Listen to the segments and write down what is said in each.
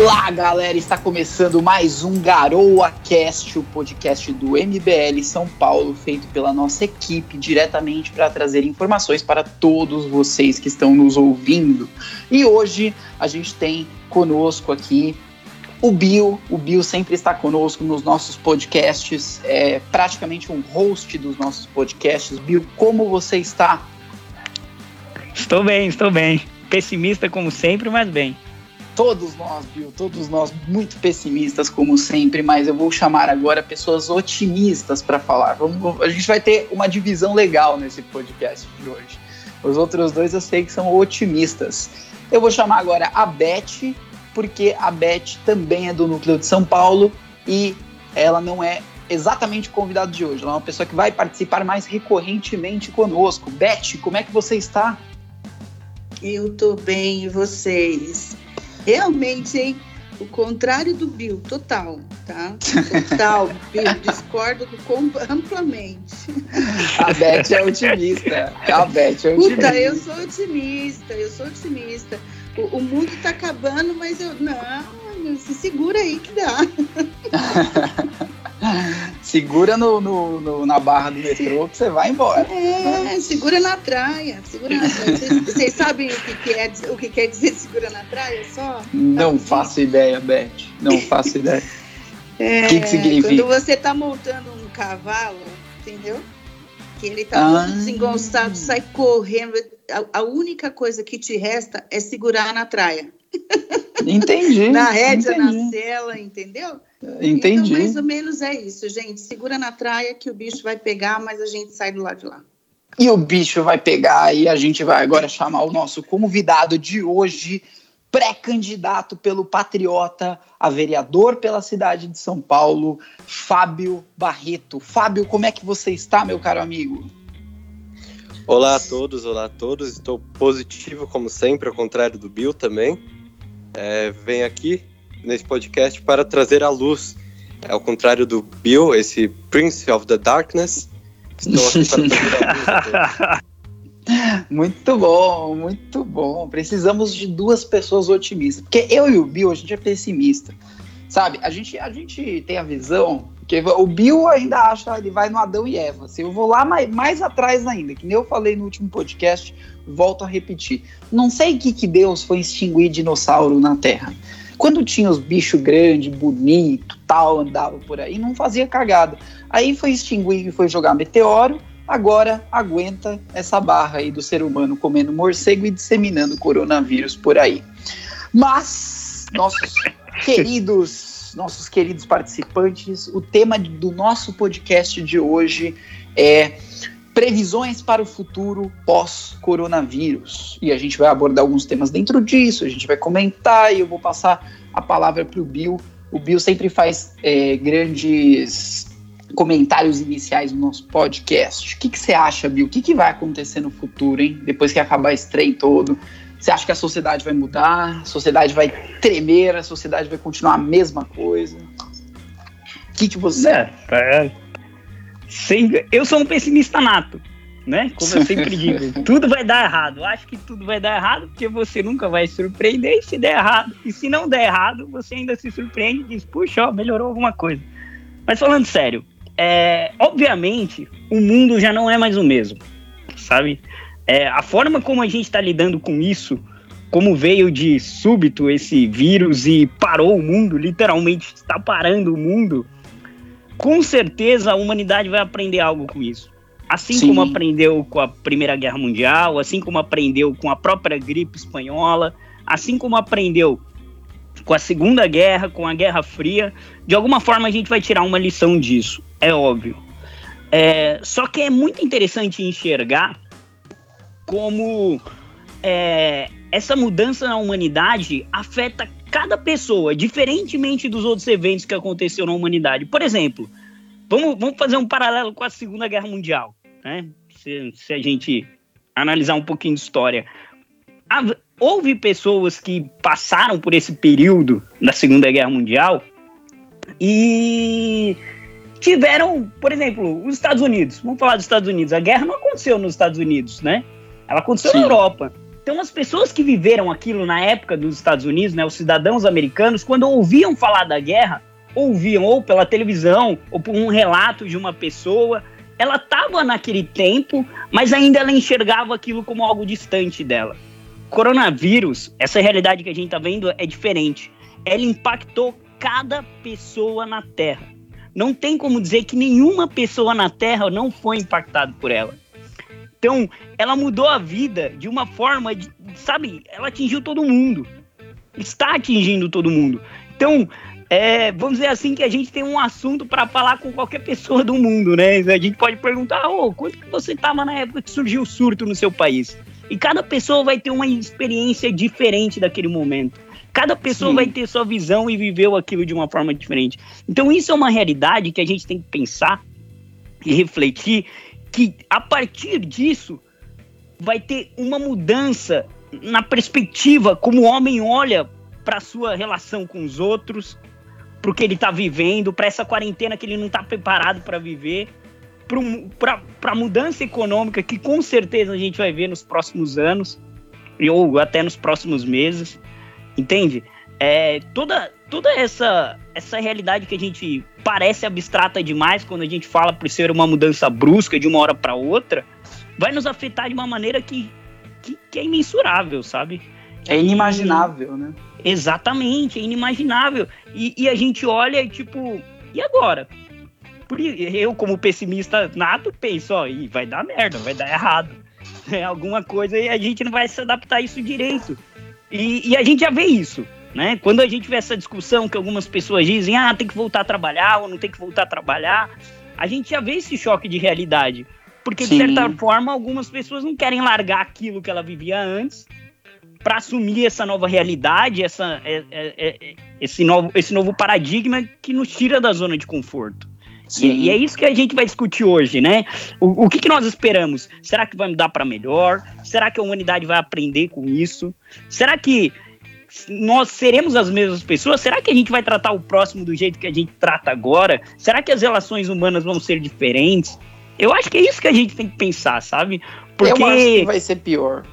Olá, galera! Está começando mais um Garoa Cast, o podcast do MBL São Paulo, feito pela nossa equipe diretamente para trazer informações para todos vocês que estão nos ouvindo. E hoje a gente tem conosco aqui o Bill. O Bill sempre está conosco nos nossos podcasts, é praticamente um host dos nossos podcasts. Bill, como você está? Estou bem, estou bem. Pessimista como sempre, mas bem todos nós, Bill, todos nós muito pessimistas como sempre, mas eu vou chamar agora pessoas otimistas para falar. Vamos, a gente vai ter uma divisão legal nesse podcast de hoje. Os outros dois eu sei que são otimistas. Eu vou chamar agora a Beth, porque a Beth também é do núcleo de São Paulo e ela não é exatamente convidada de hoje. Ela é uma pessoa que vai participar mais recorrentemente conosco. Beth, como é que você está? Eu tô bem, e vocês? Realmente, hein? O contrário do Bill, total, tá? Total, Bill, discordo com, amplamente. A Beth é otimista. A Beth é otimista. Puta, eu sou otimista, eu sou otimista. O, o mundo tá acabando, mas eu. Não, se segura aí que dá. segura no, no, no, na barra do metrô que você vai embora. É, segura na traia. Segura na traia. Vocês, vocês sabem o que, que, é, o que quer dizer segura na traia só? Não faço ideia, Beth. Não faço ideia. É, o que, que significa? Quando você está montando um cavalo, entendeu? Que ele está ah. todo desengonçado, sai correndo. A, a única coisa que te resta é segurar na traia. Entendi. na rédea, entendi. na cela, entendeu? Entendi. Então, mais ou menos é isso, gente. Segura na traia que o bicho vai pegar, mas a gente sai do lado de lá. E o bicho vai pegar e a gente vai agora chamar o nosso convidado de hoje, pré-candidato pelo Patriota a vereador pela cidade de São Paulo, Fábio Barreto. Fábio, como é que você está, meu caro amigo? Olá a todos, olá a todos. Estou positivo, como sempre, ao contrário do Bill também. É, venho aqui nesse podcast para trazer a luz. Ao contrário do Bill, esse Prince of the Darkness, estou aqui para trazer a luz. Muito bom, muito bom. Precisamos de duas pessoas otimistas. Porque eu e o Bill, a gente é pessimista. Sabe? A gente, a gente tem a visão. que o Bill ainda acha, ele vai no Adão e Eva. Se eu vou lá mais, mais atrás ainda, que nem eu falei no último podcast, volto a repetir. Não sei o que, que Deus foi extinguir dinossauro na Terra. Quando tinha os bichos grandes, bonito, tal, andava por aí, não fazia cagada. Aí foi extinguir e foi jogar meteoro, agora aguenta essa barra aí do ser humano comendo morcego e disseminando coronavírus por aí. Mas, nossos queridos, nossos queridos participantes, o tema do nosso podcast de hoje é previsões para o futuro pós-coronavírus. E a gente vai abordar alguns temas dentro disso, a gente vai comentar e eu vou passar a palavra para o Bill. O Bill sempre faz é, grandes comentários iniciais no nosso podcast. O que, que você acha, Bill? O que, que vai acontecer no futuro, hein? Depois que acabar esse trem todo. Você acha que a sociedade vai mudar? A sociedade vai tremer? A sociedade vai continuar a mesma coisa? O que, que você. É, é, Sempre, eu sou um pessimista nato, né? Como eu sempre digo, tudo vai dar errado. Eu acho que tudo vai dar errado porque você nunca vai se surpreender e se der errado. E se não der errado, você ainda se surpreende e diz, puxa, ó, melhorou alguma coisa. Mas falando sério, é, obviamente o mundo já não é mais o mesmo, sabe? É, a forma como a gente está lidando com isso, como veio de súbito esse vírus e parou o mundo, literalmente está parando o mundo com certeza a humanidade vai aprender algo com isso. Assim Sim. como aprendeu com a Primeira Guerra Mundial, assim como aprendeu com a própria gripe espanhola, assim como aprendeu com a Segunda Guerra, com a Guerra Fria, de alguma forma a gente vai tirar uma lição disso, é óbvio. É, só que é muito interessante enxergar como é, essa mudança na humanidade afeta cada pessoa, diferentemente dos outros eventos que aconteceram na humanidade. Por exemplo, vamos, vamos fazer um paralelo com a Segunda Guerra Mundial, né? Se, se a gente analisar um pouquinho de história. houve pessoas que passaram por esse período da Segunda Guerra Mundial e tiveram, por exemplo, os Estados Unidos. Vamos falar dos Estados Unidos. A guerra não aconteceu nos Estados Unidos, né? Ela aconteceu Sim. na Europa Então, as pessoas que viveram aquilo na época dos Estados Unidos, né, os cidadãos americanos, quando ouviam falar da guerra, ouviam ou pela televisão ou por um relato de uma pessoa, ela estava naquele tempo, mas ainda ela enxergava aquilo como algo distante dela. Coronavírus, essa realidade que a gente está vendo é diferente. Ela impactou cada pessoa na Terra. Não tem como dizer que nenhuma pessoa na Terra não foi impactada por ela. Então, ela mudou a vida de uma forma, de, sabe, ela atingiu todo mundo. Está atingindo todo mundo. Então, é, vamos dizer assim que a gente tem um assunto para falar com qualquer pessoa do mundo, né? A gente pode perguntar, ô, oh, quanto que você estava na época que surgiu o surto no seu país? E cada pessoa vai ter uma experiência diferente daquele momento. Cada pessoa Sim. vai ter sua visão e viveu aquilo de uma forma diferente. Então isso é uma realidade que a gente tem que pensar e refletir que a partir disso vai ter uma mudança na perspectiva como o homem olha para sua relação com os outros, para o que ele está vivendo, para essa quarentena que ele não está preparado para viver, para a mudança econômica que com certeza a gente vai ver nos próximos anos ou até nos próximos meses, entende? É, toda toda essa essa realidade que a gente parece abstrata demais quando a gente fala por ser uma mudança brusca de uma hora para outra, vai nos afetar de uma maneira que, que, que é imensurável, sabe? É inimaginável, e, né? Exatamente, é inimaginável. E, e, a gente olha e tipo, e agora? Por, eu, como pessimista nato, penso, ó, vai dar merda, vai dar errado. É alguma coisa e a gente não vai se adaptar a isso direito. E, e a gente já vê isso. Né? Quando a gente vê essa discussão que algumas pessoas dizem, ah, tem que voltar a trabalhar ou não tem que voltar a trabalhar, a gente já vê esse choque de realidade. Porque, Sim. de certa forma, algumas pessoas não querem largar aquilo que ela vivia antes para assumir essa nova realidade, essa, é, é, é, esse, novo, esse novo paradigma que nos tira da zona de conforto. E, e, é isso que a gente vai discutir hoje, né? O, o que, que nós esperamos? Será que vai mudar para melhor? Será que a humanidade vai aprender com isso? Será que nós seremos as mesmas pessoas? Será que a gente vai tratar o próximo do jeito que a gente trata agora? Será que as relações humanas vão ser diferentes? Eu acho que é isso que a gente tem que pensar, sabe? Porque... Eu acho que vai ser pior.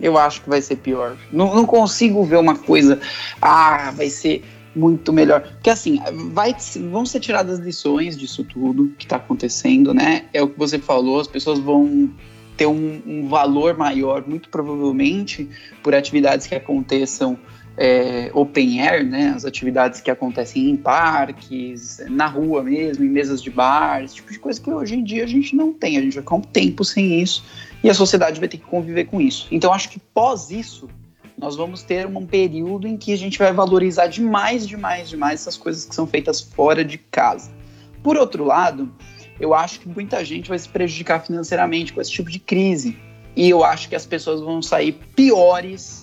Eu acho que vai ser pior. Não, não consigo ver uma coisa. Ah, vai ser muito melhor. Porque assim, vai, vão ser tiradas lições disso tudo que está acontecendo, né? É o que você falou, as pessoas vão ter um, um valor maior, muito provavelmente, por atividades que aconteçam é, open air, né, as atividades que acontecem em parques, na rua mesmo, em mesas de bar, esse tipo de coisa que hoje em dia a gente não tem, a gente vai ficar um tempo sem isso e a sociedade vai ter que conviver com isso. Então acho que pós isso, nós vamos ter um período em que a gente vai valorizar demais, demais, demais essas coisas que são feitas fora de casa. Por outro lado, eu acho que muita gente vai se prejudicar financeiramente com esse tipo de crise. E eu acho que as pessoas vão sair piores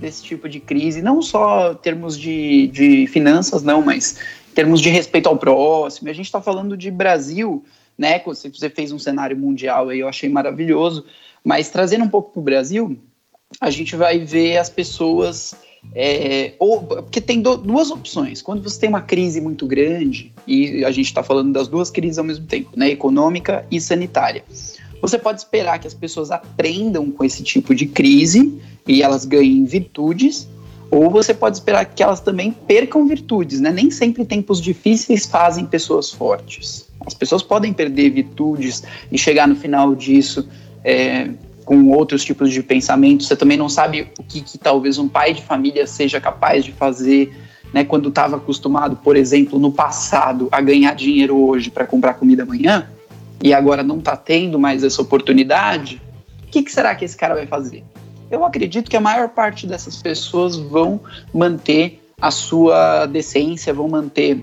desse tipo de crise, não só em termos de, de finanças, não, mas em termos de respeito ao próximo. A gente está falando de Brasil, né? Você, fez um cenário mundial aí, eu achei maravilhoso, mas trazendo um pouco para o Brasil, a gente vai ver as pessoas. É, ou, porque tem do, duas opções. Quando você tem uma crise muito grande, e a gente está falando das duas crises ao mesmo tempo, né, econômica e sanitária, você pode esperar que as pessoas aprendam com esse tipo de crise e elas ganhem virtudes, ou você pode esperar que elas também percam virtudes, né? Nem sempre tempos difíceis fazem pessoas fortes. As pessoas podem perder virtudes e chegar no final disso é, com outros tipos de pensamentos. Você também não sabe o que, que talvez um pai de família seja capaz de fazer, né? Quando estava acostumado, por exemplo, no passado, a ganhar dinheiro hoje para comprar comida amanhã e agora não está tendo mais essa oportunidade. O que, que será que esse cara vai fazer? Eu acredito que a maior parte dessas pessoas vão manter a sua decência, vão manter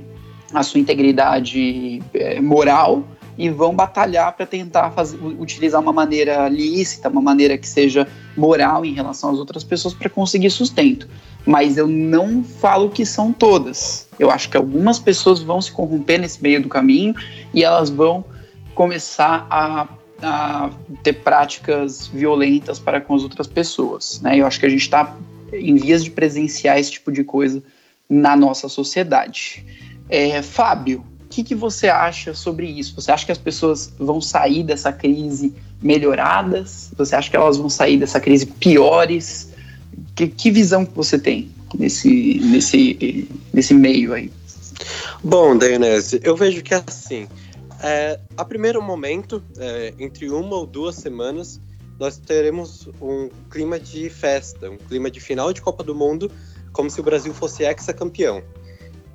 a sua integridade é, moral e vão batalhar para tentar fazer, utilizar uma maneira lícita, uma maneira que seja moral em relação às outras pessoas para conseguir sustento. Mas eu não falo que são todas. Eu acho que algumas pessoas vão se corromper nesse meio do caminho e elas vão começar a a ter práticas violentas para com as outras pessoas. Né? Eu acho que a gente está em vias de presenciar esse tipo de coisa na nossa sociedade. É, Fábio, o que, que você acha sobre isso? Você acha que as pessoas vão sair dessa crise melhoradas? Você acha que elas vão sair dessa crise piores? Que, que visão que você tem nesse, nesse, nesse meio aí? Bom, Dainese, eu vejo que assim, é, a primeiro momento, é, entre uma ou duas semanas, nós teremos um clima de festa, um clima de final de Copa do Mundo, como se o Brasil fosse ex-campeão.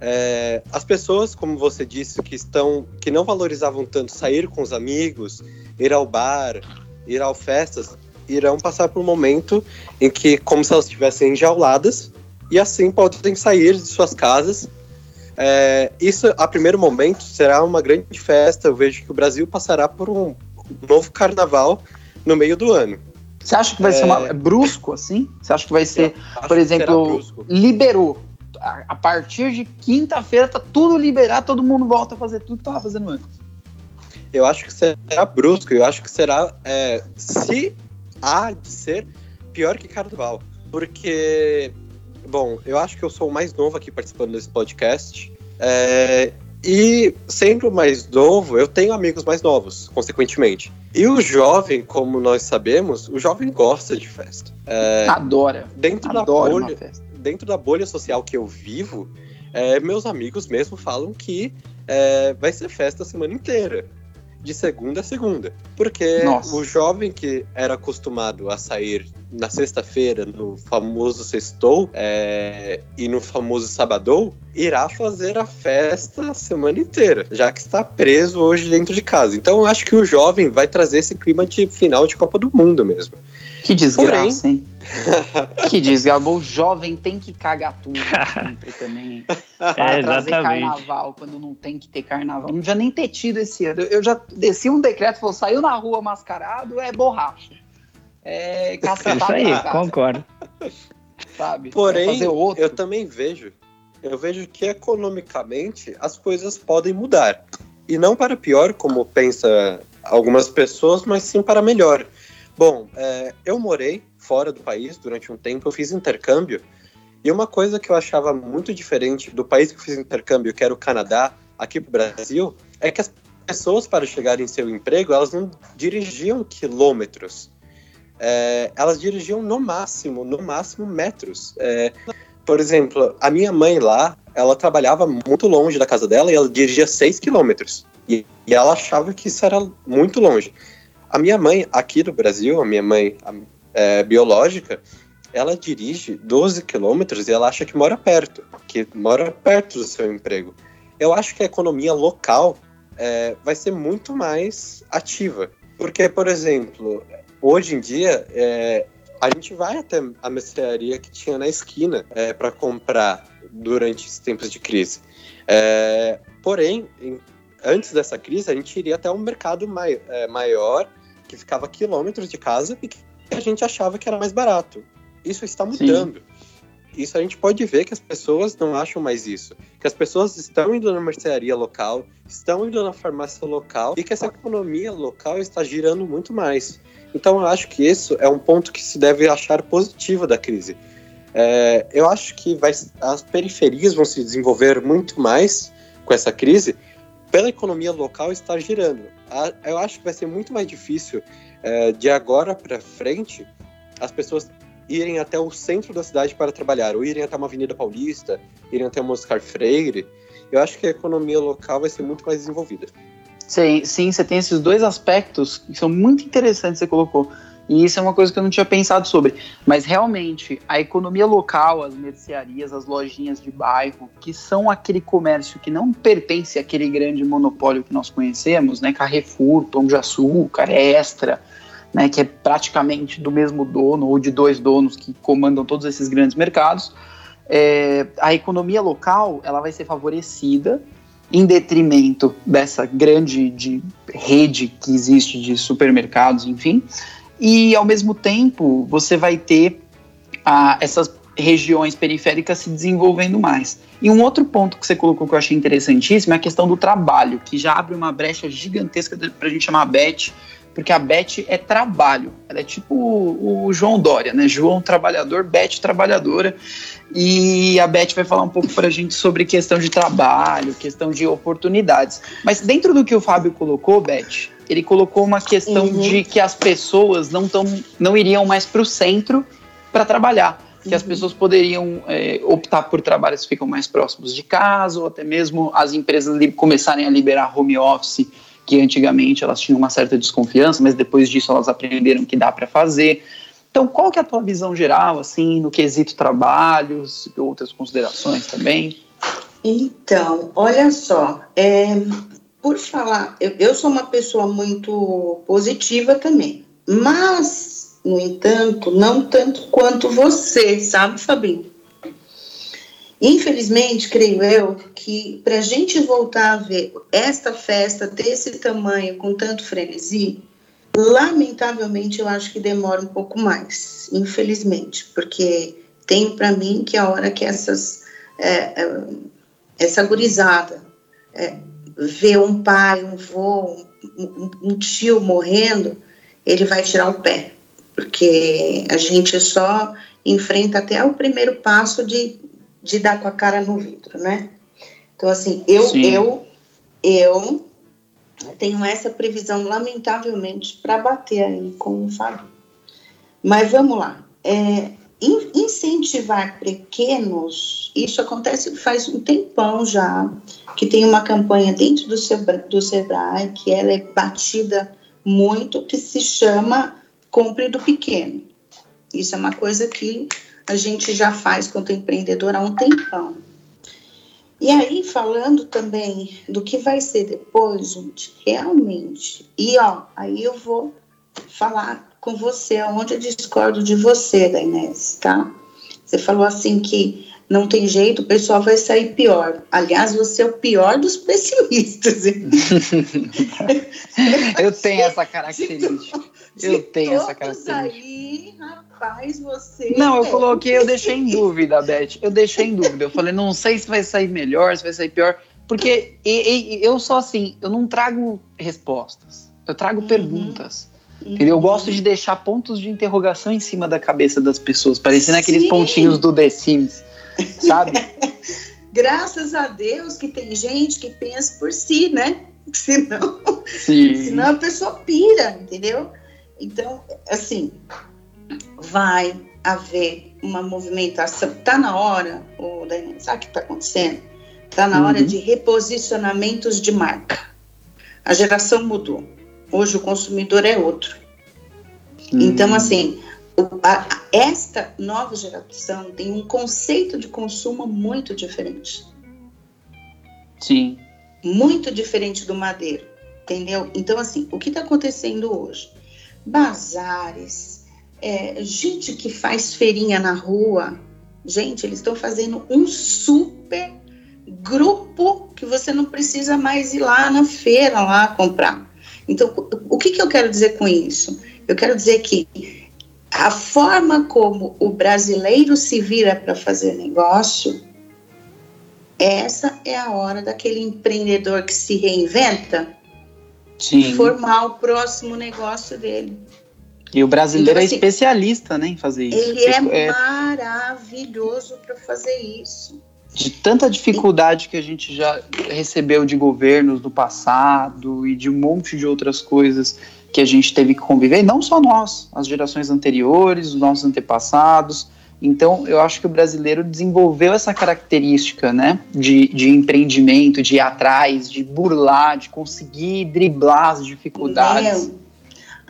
É, as pessoas, como você disse, que estão, que não valorizavam tanto sair com os amigos, ir ao bar, ir a festas, irão passar por um momento em que, como se elas estivessem enjauladas, e assim podem sair de suas casas. É, isso, a primeiro momento, será uma grande festa. Eu vejo que o Brasil passará por um novo carnaval no meio do ano. Você acha que vai é... ser uma, é brusco assim? Você acha que vai ser, por exemplo, liberou? A, a partir de quinta-feira tá tudo liberado, todo mundo volta a fazer tudo que tava fazendo antes. Eu acho que será brusco, eu acho que será, é, se há de ser, pior que carnaval. Porque, bom, eu acho que eu sou o mais novo aqui participando desse podcast. É, e sendo mais novo, eu tenho amigos mais novos, consequentemente. E o jovem, como nós sabemos, o jovem gosta de festa. É, Adora. Dentro Adora da bolha, dentro da bolha social que eu vivo, é, meus amigos mesmo falam que é, vai ser festa a semana inteira de segunda a segunda. Porque Nossa. o jovem que era acostumado a sair na sexta-feira, no famoso sextou é, e no famoso sabadou, irá fazer a festa a semana inteira, já que está preso hoje dentro de casa. Então eu acho que o jovem vai trazer esse clima de final de Copa do Mundo mesmo. Que desgraça, Porém... hein? que desgraça. O jovem tem que cagar tudo sempre também. É, trazer carnaval quando não tem que ter carnaval. Não já nem ter tido esse ano. Eu já desci um decreto, falou, saiu na rua mascarado, é borracha. É cacetada. Isso aí, concordo. Sabe? Porém, eu também vejo, eu vejo que economicamente as coisas podem mudar. E não para pior, como pensa algumas pessoas, mas sim para melhor. Bom, é, eu morei fora do país durante um tempo, eu fiz intercâmbio, e uma coisa que eu achava muito diferente do país que eu fiz intercâmbio, que era o Canadá, aqui para o Brasil, é que as pessoas, para chegarem em seu emprego, elas não dirigiam quilômetros. É, elas dirigiam no máximo, no máximo metros. É, por exemplo, a minha mãe lá, ela trabalhava muito longe da casa dela e ela dirigia 6 quilômetros. E, e ela achava que isso era muito longe. A minha mãe, aqui do Brasil, a minha mãe é, biológica, ela dirige 12 quilômetros e ela acha que mora perto, que mora perto do seu emprego. Eu acho que a economia local é, vai ser muito mais ativa. Porque, por exemplo, hoje em dia, é, a gente vai até a mercearia que tinha na esquina é, para comprar durante os tempos de crise. É, porém, em, antes dessa crise, a gente iria até um mercado mai, é, maior que ficava quilômetros de casa e que a gente achava que era mais barato. Isso está mudando. Sim. Isso a gente pode ver que as pessoas não acham mais isso. Que as pessoas estão indo na mercearia local, estão indo na farmácia local e que essa economia local está girando muito mais. Então eu acho que isso é um ponto que se deve achar positivo da crise. É, eu acho que vai, as periferias vão se desenvolver muito mais com essa crise pela economia local estar girando eu acho que vai ser muito mais difícil é, de agora para frente as pessoas irem até o centro da cidade para trabalhar, ou irem até uma Avenida Paulista, irem até uma Oscar Freire. Eu acho que a economia local vai ser muito mais desenvolvida. Sim, sim, você tem esses dois aspectos que são muito interessantes que você colocou. E isso é uma coisa que eu não tinha pensado sobre. Mas realmente, a economia local, as mercearias, as lojinhas de bairro, que são aquele comércio que não pertence àquele grande monopólio que nós conhecemos, né? Carrefour, Pão de Açúcar, Extra, né? Que é praticamente do mesmo dono ou de dois donos que comandam todos esses grandes mercados. É, a economia local ela vai ser favorecida em detrimento dessa grande de rede que existe de supermercados, enfim, e ao mesmo tempo você vai ter essas regiões periféricas se desenvolvendo mais. E um outro ponto que você colocou que eu achei interessantíssimo é a questão do trabalho, que já abre uma brecha gigantesca para a gente chamar a Beth, porque a Beth é trabalho. Ela é tipo o, o João Dória, né? João trabalhador, Beth trabalhadora. E a Beth vai falar um pouco para a gente sobre questão de trabalho, questão de oportunidades. Mas dentro do que o Fábio colocou, Beth, ele colocou uma questão uhum. de que as pessoas não, tão, não iriam mais para o centro para trabalhar. que as pessoas poderiam é, optar por trabalhos que ficam mais próximos de casa, ou até mesmo as empresas começarem a liberar home office, que antigamente elas tinham uma certa desconfiança, mas depois disso elas aprenderam que dá para fazer. Então, qual que é a tua visão geral, assim, no quesito trabalhos e outras considerações também? Então, olha só, é, por falar, eu, eu sou uma pessoa muito positiva também, mas, no entanto, não tanto quanto você, sabe, Fabinho? Infelizmente, creio eu que para a gente voltar a ver esta festa desse tamanho, com tanto frenesi, lamentavelmente eu acho que demora um pouco mais, infelizmente, porque tem para mim que a hora que essas é, é, essa gurizada é, vê um pai, um vô, um, um tio morrendo, ele vai tirar o pé, porque a gente só enfrenta até o primeiro passo de de dar com a cara no vidro, né? Então, assim, eu, eu, eu tenho essa previsão, lamentavelmente, para bater aí com o Fábio. Mas vamos lá. É, incentivar pequenos, isso acontece faz um tempão já, que tem uma campanha dentro do, Sebra, do Sebrae, que ela é batida muito, que se chama Compre do Pequeno. Isso é uma coisa que a gente já faz quanto empreendedor há um tempão. E aí, falando também do que vai ser depois, gente, realmente, e ó, aí eu vou falar com você onde eu discordo de você, da Inês, tá? Você falou assim que não tem jeito, o pessoal vai sair pior. Aliás, você é o pior dos pessimistas. eu tenho essa característica. Eu tenho essa característica. Aí, rapaz, você. Não, eu coloquei, eu deixei em dúvida, Beth. Eu deixei em dúvida. Eu falei, não sei se vai sair melhor, se vai sair pior. Porque eu sou assim, eu não trago respostas, eu trago uhum. perguntas. Uhum. Eu gosto de deixar pontos de interrogação em cima da cabeça das pessoas, parecendo Sim. aqueles pontinhos do The Sims, sabe? Graças a Deus que tem gente que pensa por si, né? Senão, Sim. senão a pessoa pira, entendeu? Então, assim, vai haver uma movimentação. Está na hora, o Daniel, sabe o que está acontecendo? Está na uhum. hora de reposicionamentos de marca. A geração mudou. Hoje o consumidor é outro. Uhum. Então, assim, a, esta nova geração tem um conceito de consumo muito diferente. Sim. Muito diferente do madeiro, entendeu? Então, assim, o que está acontecendo hoje? bazares, é, gente que faz feirinha na rua. Gente, eles estão fazendo um super grupo que você não precisa mais ir lá na feira lá comprar. Então, o que, que eu quero dizer com isso? Eu quero dizer que a forma como o brasileiro se vira para fazer negócio, essa é a hora daquele empreendedor que se reinventa Sim. formar o próximo negócio dele. E o brasileiro então, é assim, é especialista né, em fazer isso. Ele é, é maravilhoso para fazer isso. De tanta dificuldade que a gente já recebeu de governos do passado e de um monte de outras coisas que a gente teve que conviver, e não só nós, as gerações anteriores, os nossos antepassados, então, eu acho que o brasileiro desenvolveu essa característica, né, de, de empreendimento, de ir atrás, de burlar, de conseguir driblar as dificuldades. Meu,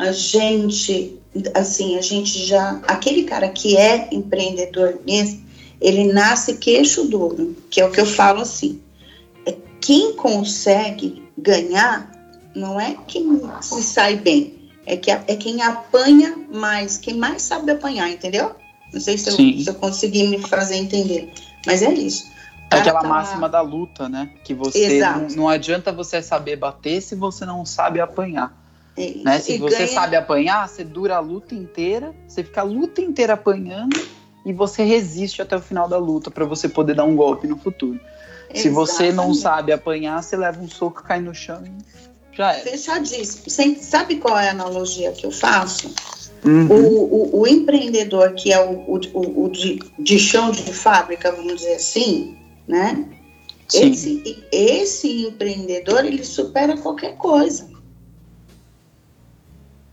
a gente, assim, a gente já, aquele cara que é empreendedor mesmo, ele nasce queixo duro, que é o que eu falo assim. É quem consegue ganhar não é quem se sai bem, é, que, é quem apanha mais, quem mais sabe apanhar, entendeu? Não sei se eu, se eu consegui me fazer entender, mas é isso. É aquela tá... máxima da luta, né? Que você não, não, adianta você saber bater se você não sabe apanhar. Né? Se você ganha... sabe apanhar, você dura a luta inteira, você fica a luta inteira apanhando e você resiste até o final da luta para você poder dar um golpe no futuro. Exatamente. Se você não sabe apanhar, você leva um soco, cai no chão e já é. Fechadíssimo. Sabe qual é a analogia que eu faço? Uhum. O, o, o, empreendedor que é o, o, o de, de, chão de fábrica, vamos dizer assim, né? Esse, esse empreendedor ele supera qualquer coisa.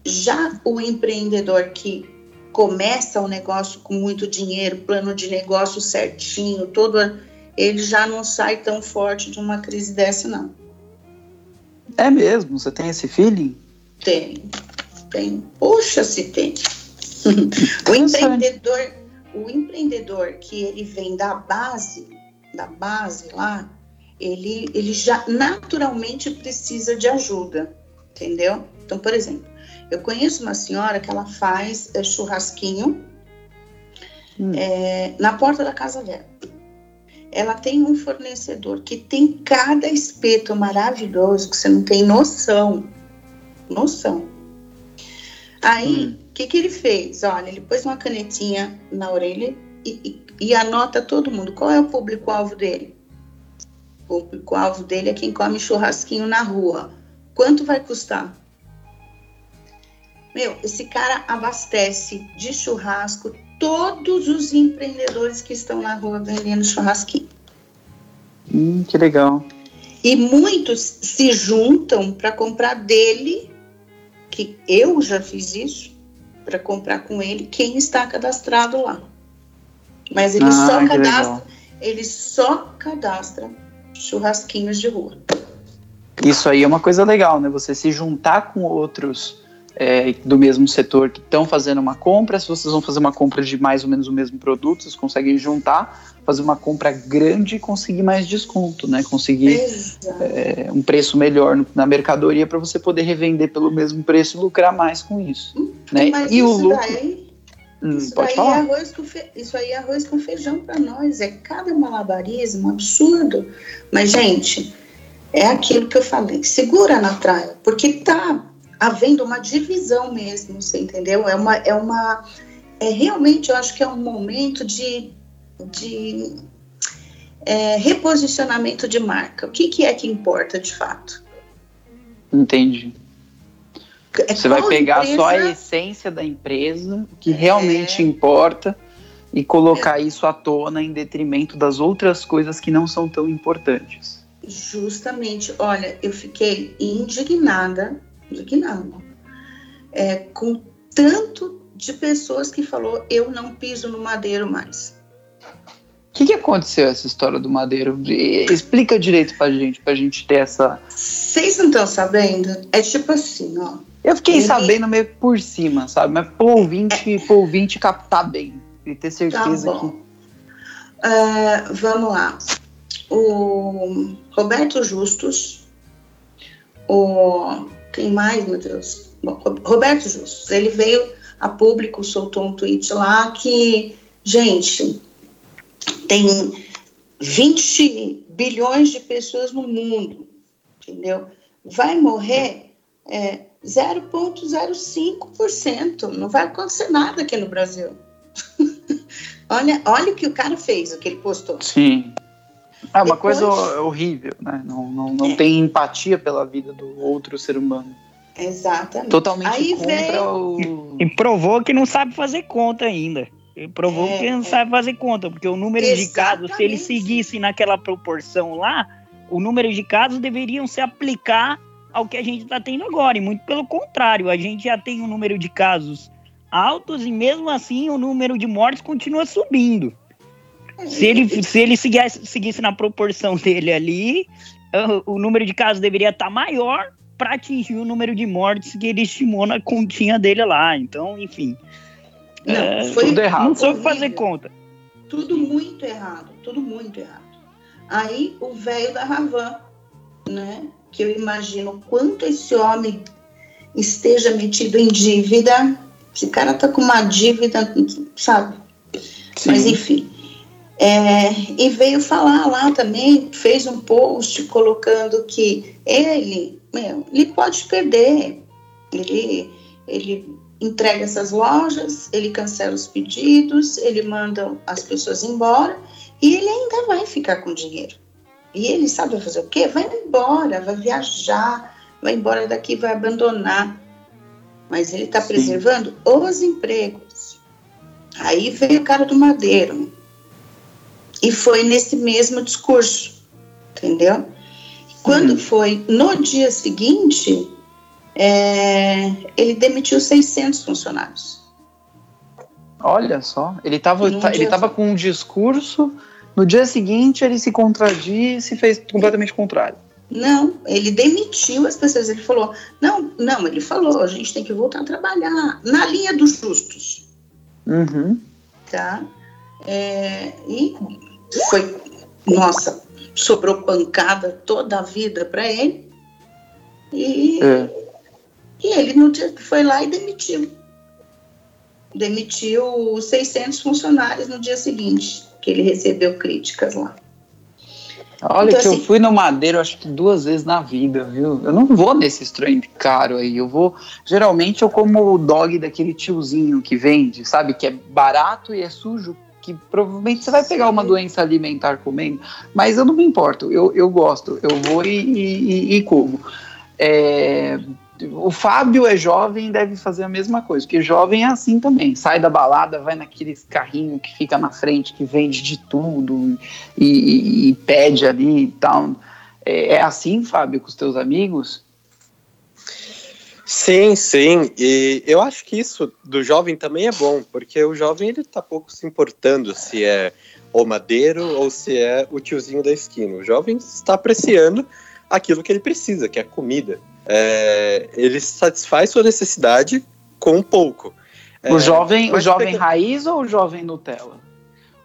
Já o empreendedor que começa o negócio com muito dinheiro, plano de negócio certinho, todo, ele já não sai tão forte de uma crise dessa, não. É mesmo? Você tem esse feeling? Tem, tem. Puxa, se tem. o empreendedor, o empreendedor que ele vem da base, da base lá, ele, ele já naturalmente precisa de ajuda, entendeu? Então, por exemplo, eu conheço uma senhora que ela faz é, churrasquinho hum. é, na porta da casa dela. Ela tem um fornecedor que tem cada espeto maravilhoso que você não tem noção. Noção. Aí, o hum. que, que ele fez? Olha, ele pôs uma canetinha na orelha e, e, e anota todo mundo. Qual é o público-alvo dele? O público-alvo dele é quem come churrasquinho na rua. Quanto vai custar? Meu, esse cara abastece de churrasco todos os empreendedores que estão na rua vendendo churrasquinho. Hum, que legal. E muitos se juntam para comprar dele, que eu já fiz isso, para comprar com ele quem está cadastrado lá. Mas ele ah, só cadastra, ele só cadastra churrasquinhos de rua. Isso aí é uma coisa legal, né? Você se juntar com outros é, do mesmo setor que estão fazendo uma compra. Se vocês vão fazer uma compra de mais ou menos o mesmo produto, vocês conseguem juntar, fazer uma compra grande e conseguir mais desconto, né? Conseguir é, um preço melhor na mercadoria para você poder revender pelo mesmo preço e lucrar mais com isso. Hum, né? e o lucro. Daí, hum, isso, pode falar. É arroz com fe... isso aí é arroz com feijão para nós. É cada malabarismo absurdo. Mas, gente, é aquilo que eu falei. Segura na traia, porque tá havendo uma divisão mesmo, você entendeu? É uma, é uma, é realmente eu acho que é um momento de, de é, reposicionamento de marca. O que, que é que importa de fato? Entendi. É você vai pegar empresa... só a essência da empresa, o que realmente é... importa, e colocar é... isso à tona em detrimento das outras coisas que não são tão importantes. Justamente. Olha, eu fiquei indignada indignado é, com tanto de pessoas que falou eu não piso no madeiro mais. O que, que aconteceu essa história do madeiro? Explica direito pra gente, pra gente ter essa. Vocês não estão sabendo? É tipo assim, ó. Eu fiquei ele... sabendo meio por cima, sabe? Mas pro ouvinte, é... pro ouvinte captar bem e ter certeza tá que. Uh, vamos lá. O Roberto Justus, o quem mais, meu Deus? Roberto Justus. Ele veio a público, soltou um tweet lá que, gente, tem 20 bilhões de pessoas no mundo, entendeu? Vai morrer é, 0,05%. Não vai acontecer nada aqui no Brasil. olha, olha o que o cara fez, o que ele postou. Sim. É uma Depois... coisa horrível, né? Não, não, não é. tem empatia pela vida do outro ser humano. Exatamente. Totalmente Aí contra veio... o. E provou que não sabe fazer conta ainda. Ele provou é, que não é. sabe fazer conta, porque o número Exatamente. de casos, se ele seguisse naquela proporção lá, o número de casos deveriam se aplicar ao que a gente está tendo agora. E muito pelo contrário, a gente já tem um número de casos altos e mesmo assim o número de mortes continua subindo. Se ele, se ele seguisse, seguisse na proporção dele ali, o, o número de casos deveria estar tá maior para atingir o número de mortes que ele estimou na continha dele lá. Então, enfim. Não, é, foi tudo errado. Não soube fazer conta. Tudo muito errado, tudo muito errado. Aí o velho da Ravan, né? Que eu imagino quanto esse homem esteja metido em dívida. Esse cara tá com uma dívida, sabe? Sim. Mas enfim. É, e veio falar lá também, fez um post colocando que ele, meu, ele pode perder, ele, ele entrega essas lojas, ele cancela os pedidos, ele manda as pessoas embora e ele ainda vai ficar com dinheiro. E ele sabe fazer o quê? Vai embora, vai viajar, vai embora daqui, vai abandonar. Mas ele está preservando os empregos. Aí veio o cara do Madeiro, e foi nesse mesmo discurso, entendeu? Quando uhum. foi no dia seguinte, é, ele demitiu 600 funcionários. Olha só, ele estava ele tava com um discurso, no dia seguinte ele se contradisse e fez completamente contrário. Não, ele demitiu as pessoas. Ele falou: não, não, ele falou, a gente tem que voltar a trabalhar na linha dos justos. Uhum. Tá? É, e foi, nossa, sobrou pancada toda a vida para ele. E, é. e ele no dia, foi lá e demitiu. Demitiu 600 funcionários no dia seguinte, que ele recebeu críticas lá. Olha então, que assim, eu fui no Madeiro acho que duas vezes na vida, viu? Eu não vou nesse estranho caro aí. Eu vou. Geralmente eu como o dog daquele tiozinho que vende, sabe? Que é barato e é sujo. Que provavelmente você vai pegar uma doença alimentar comendo. Mas eu não me importo. Eu, eu gosto. Eu vou e, e, e como. É, o Fábio é jovem e deve fazer a mesma coisa, porque jovem é assim também. Sai da balada, vai naqueles carrinho que fica na frente, que vende de tudo e, e, e pede ali e tal. É, é, assim, Fábio, com os teus amigos? Sim, sim. E eu acho que isso do jovem também é bom, porque o jovem ele tá pouco se importando se é o madeiro ou se é o tiozinho da esquina. O jovem está apreciando aquilo que ele precisa, que é comida é, ele satisfaz sua necessidade com pouco. O é, jovem, o jovem pega... raiz ou o jovem Nutella?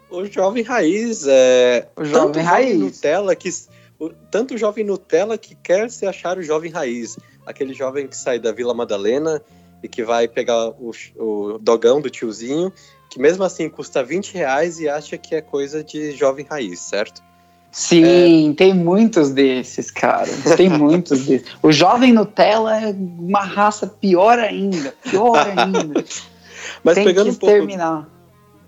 O jovem raiz é o jovem tanto raiz. Jovem Nutella que o, tanto o jovem Nutella que quer se achar o jovem raiz, aquele jovem que sai da Vila Madalena e que vai pegar o, o dogão do tiozinho, que mesmo assim custa 20 reais e acha que é coisa de jovem raiz, certo? Sim, é... tem muitos desses, cara. Tem muitos desses. O jovem Nutella é uma raça pior ainda. Pior ainda. Mas tem pegando que um pouco, terminar.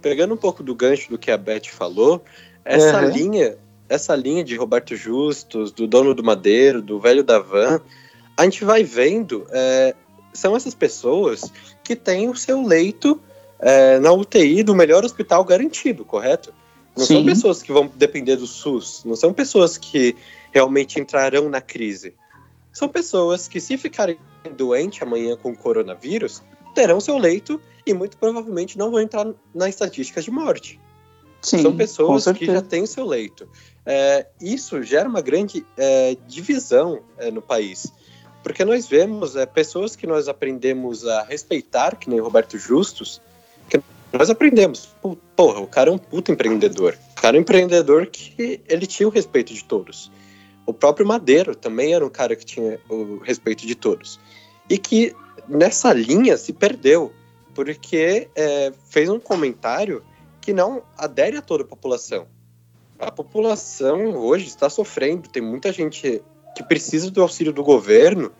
Pegando um pouco do gancho do que a Beth falou, essa uhum. linha, essa linha de Roberto Justus, do dono do Madeiro, do velho da van, a gente vai vendo, é, são essas pessoas que têm o seu leito é, na UTI do melhor hospital garantido, correto? Não Sim. são pessoas que vão depender do SUS, não são pessoas que realmente entrarão na crise. São pessoas que, se ficarem doentes amanhã com o coronavírus, terão seu leito e muito provavelmente não vão entrar nas estatísticas de morte. Sim, são pessoas que já têm seu leito. É, isso gera uma grande é, divisão é, no país. Porque nós vemos é, pessoas que nós aprendemos a respeitar, que nem Roberto Justus, que nós aprendemos. Porra, o cara é um puto empreendedor. O cara é um empreendedor que ele tinha o respeito de todos. O próprio Madeiro também era um cara que tinha o respeito de todos. E que nessa linha se perdeu, porque é, fez um comentário que não adere a toda a população. A população hoje está sofrendo, tem muita gente que precisa do auxílio do governo,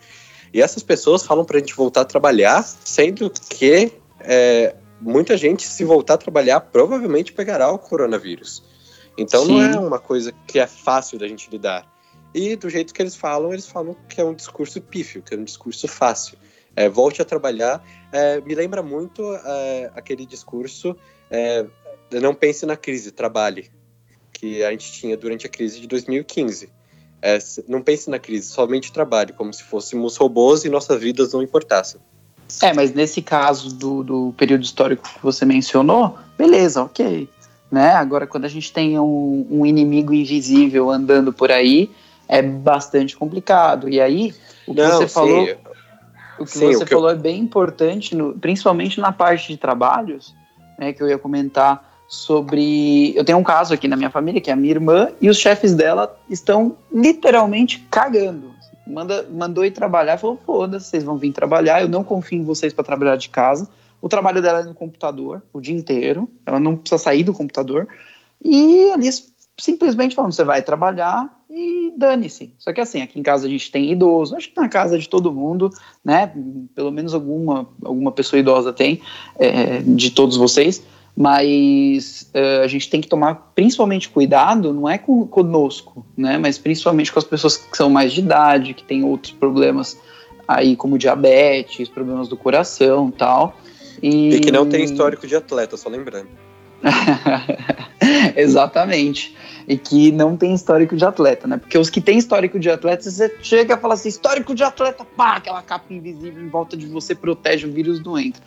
e essas pessoas falam para a gente voltar a trabalhar, sendo que é, muita gente, se voltar a trabalhar, provavelmente pegará o coronavírus. Então Sim. não é uma coisa que é fácil da gente lidar. E do jeito que eles falam, eles falam que é um discurso pífio, que é um discurso fácil. É, volte a trabalhar. É, me lembra muito é, aquele discurso é, não pense na crise, trabalhe, que a gente tinha durante a crise de 2015. É, não pense na crise, somente trabalhe, como se fôssemos robôs e nossas vidas não importassem. É, mas nesse caso do, do período histórico que você mencionou, beleza, ok. Né? Agora, quando a gente tem um, um inimigo invisível andando por aí, é bastante complicado. E aí, o que Não, você falou, sim. o que sim, você o que falou eu... é bem importante, no, principalmente na parte de trabalhos, né, que eu ia comentar sobre. Eu tenho um caso aqui na minha família, que é a minha irmã, e os chefes dela estão literalmente cagando manda, mandou ir trabalhar, falou: foda-se, vocês vão vir trabalhar, eu não confio em vocês para trabalhar de casa. O trabalho dela é no computador o dia inteiro, ela não precisa sair do computador. E eles simplesmente falam: você vai trabalhar e dane-se. Só que assim, aqui em casa a gente tem idoso, acho que na casa de todo mundo, né? Pelo menos alguma, alguma pessoa idosa tem, é, de todos vocês mas uh, a gente tem que tomar principalmente cuidado, não é com, conosco, né, mas principalmente com as pessoas que são mais de idade, que têm outros problemas aí como diabetes, problemas do coração tal. E, e que não tem histórico de atleta, só lembrando. Exatamente. E que não tem histórico de atleta, né? Porque os que têm histórico de atleta, você chega e fala assim: histórico de atleta, pá, aquela capa invisível em volta de você protege o vírus não entra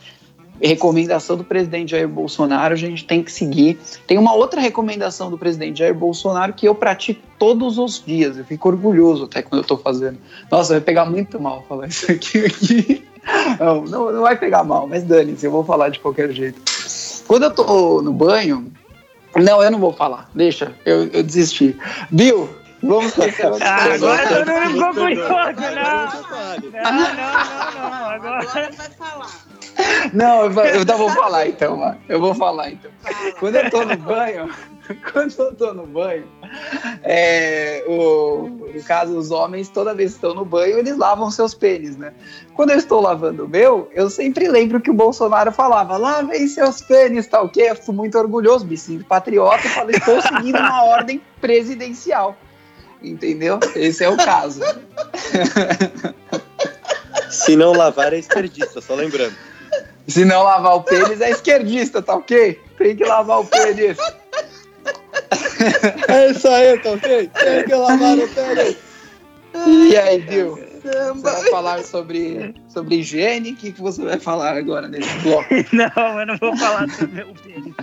recomendação do presidente Jair Bolsonaro, a gente tem que seguir. Tem uma outra recomendação do presidente Jair Bolsonaro que eu pratico todos os dias. Eu fico orgulhoso até quando eu estou fazendo. Nossa, vai pegar muito mal falar isso aqui. aqui. Não, não, não vai pegar mal, mas dane-se, eu vou falar de qualquer jeito. Quando eu tô no banho, não, eu não vou falar, deixa, eu, eu desisti. Bill, Vamos passar. Ah, agora todo mundo ficou curioso, não. Não, não, não, não. Agora vai falar. Não, eu, eu então vou falar então, Eu vou falar então. Quando eu tô no banho, quando eu tô no banho, é, o, no caso, os homens, toda vez que estão no banho, eles lavam seus pênis, né? Quando eu estou lavando o meu, eu sempre lembro que o Bolsonaro falava: lavem seus pênis, tá ok? Eu fico muito orgulhoso, me sinto patriota e estou seguindo uma ordem presidencial. Entendeu? Esse é o caso. Se não lavar, é esquerdista, só lembrando. Se não lavar o pênis, é esquerdista, tá ok? Tem que lavar o pênis. É isso aí, tá ok? Tem que lavar o pênis. E aí, Dil? Você vai falar sobre, sobre higiene? O que, que você vai falar agora nesse bloco? não, eu não vou falar sobre o pênis.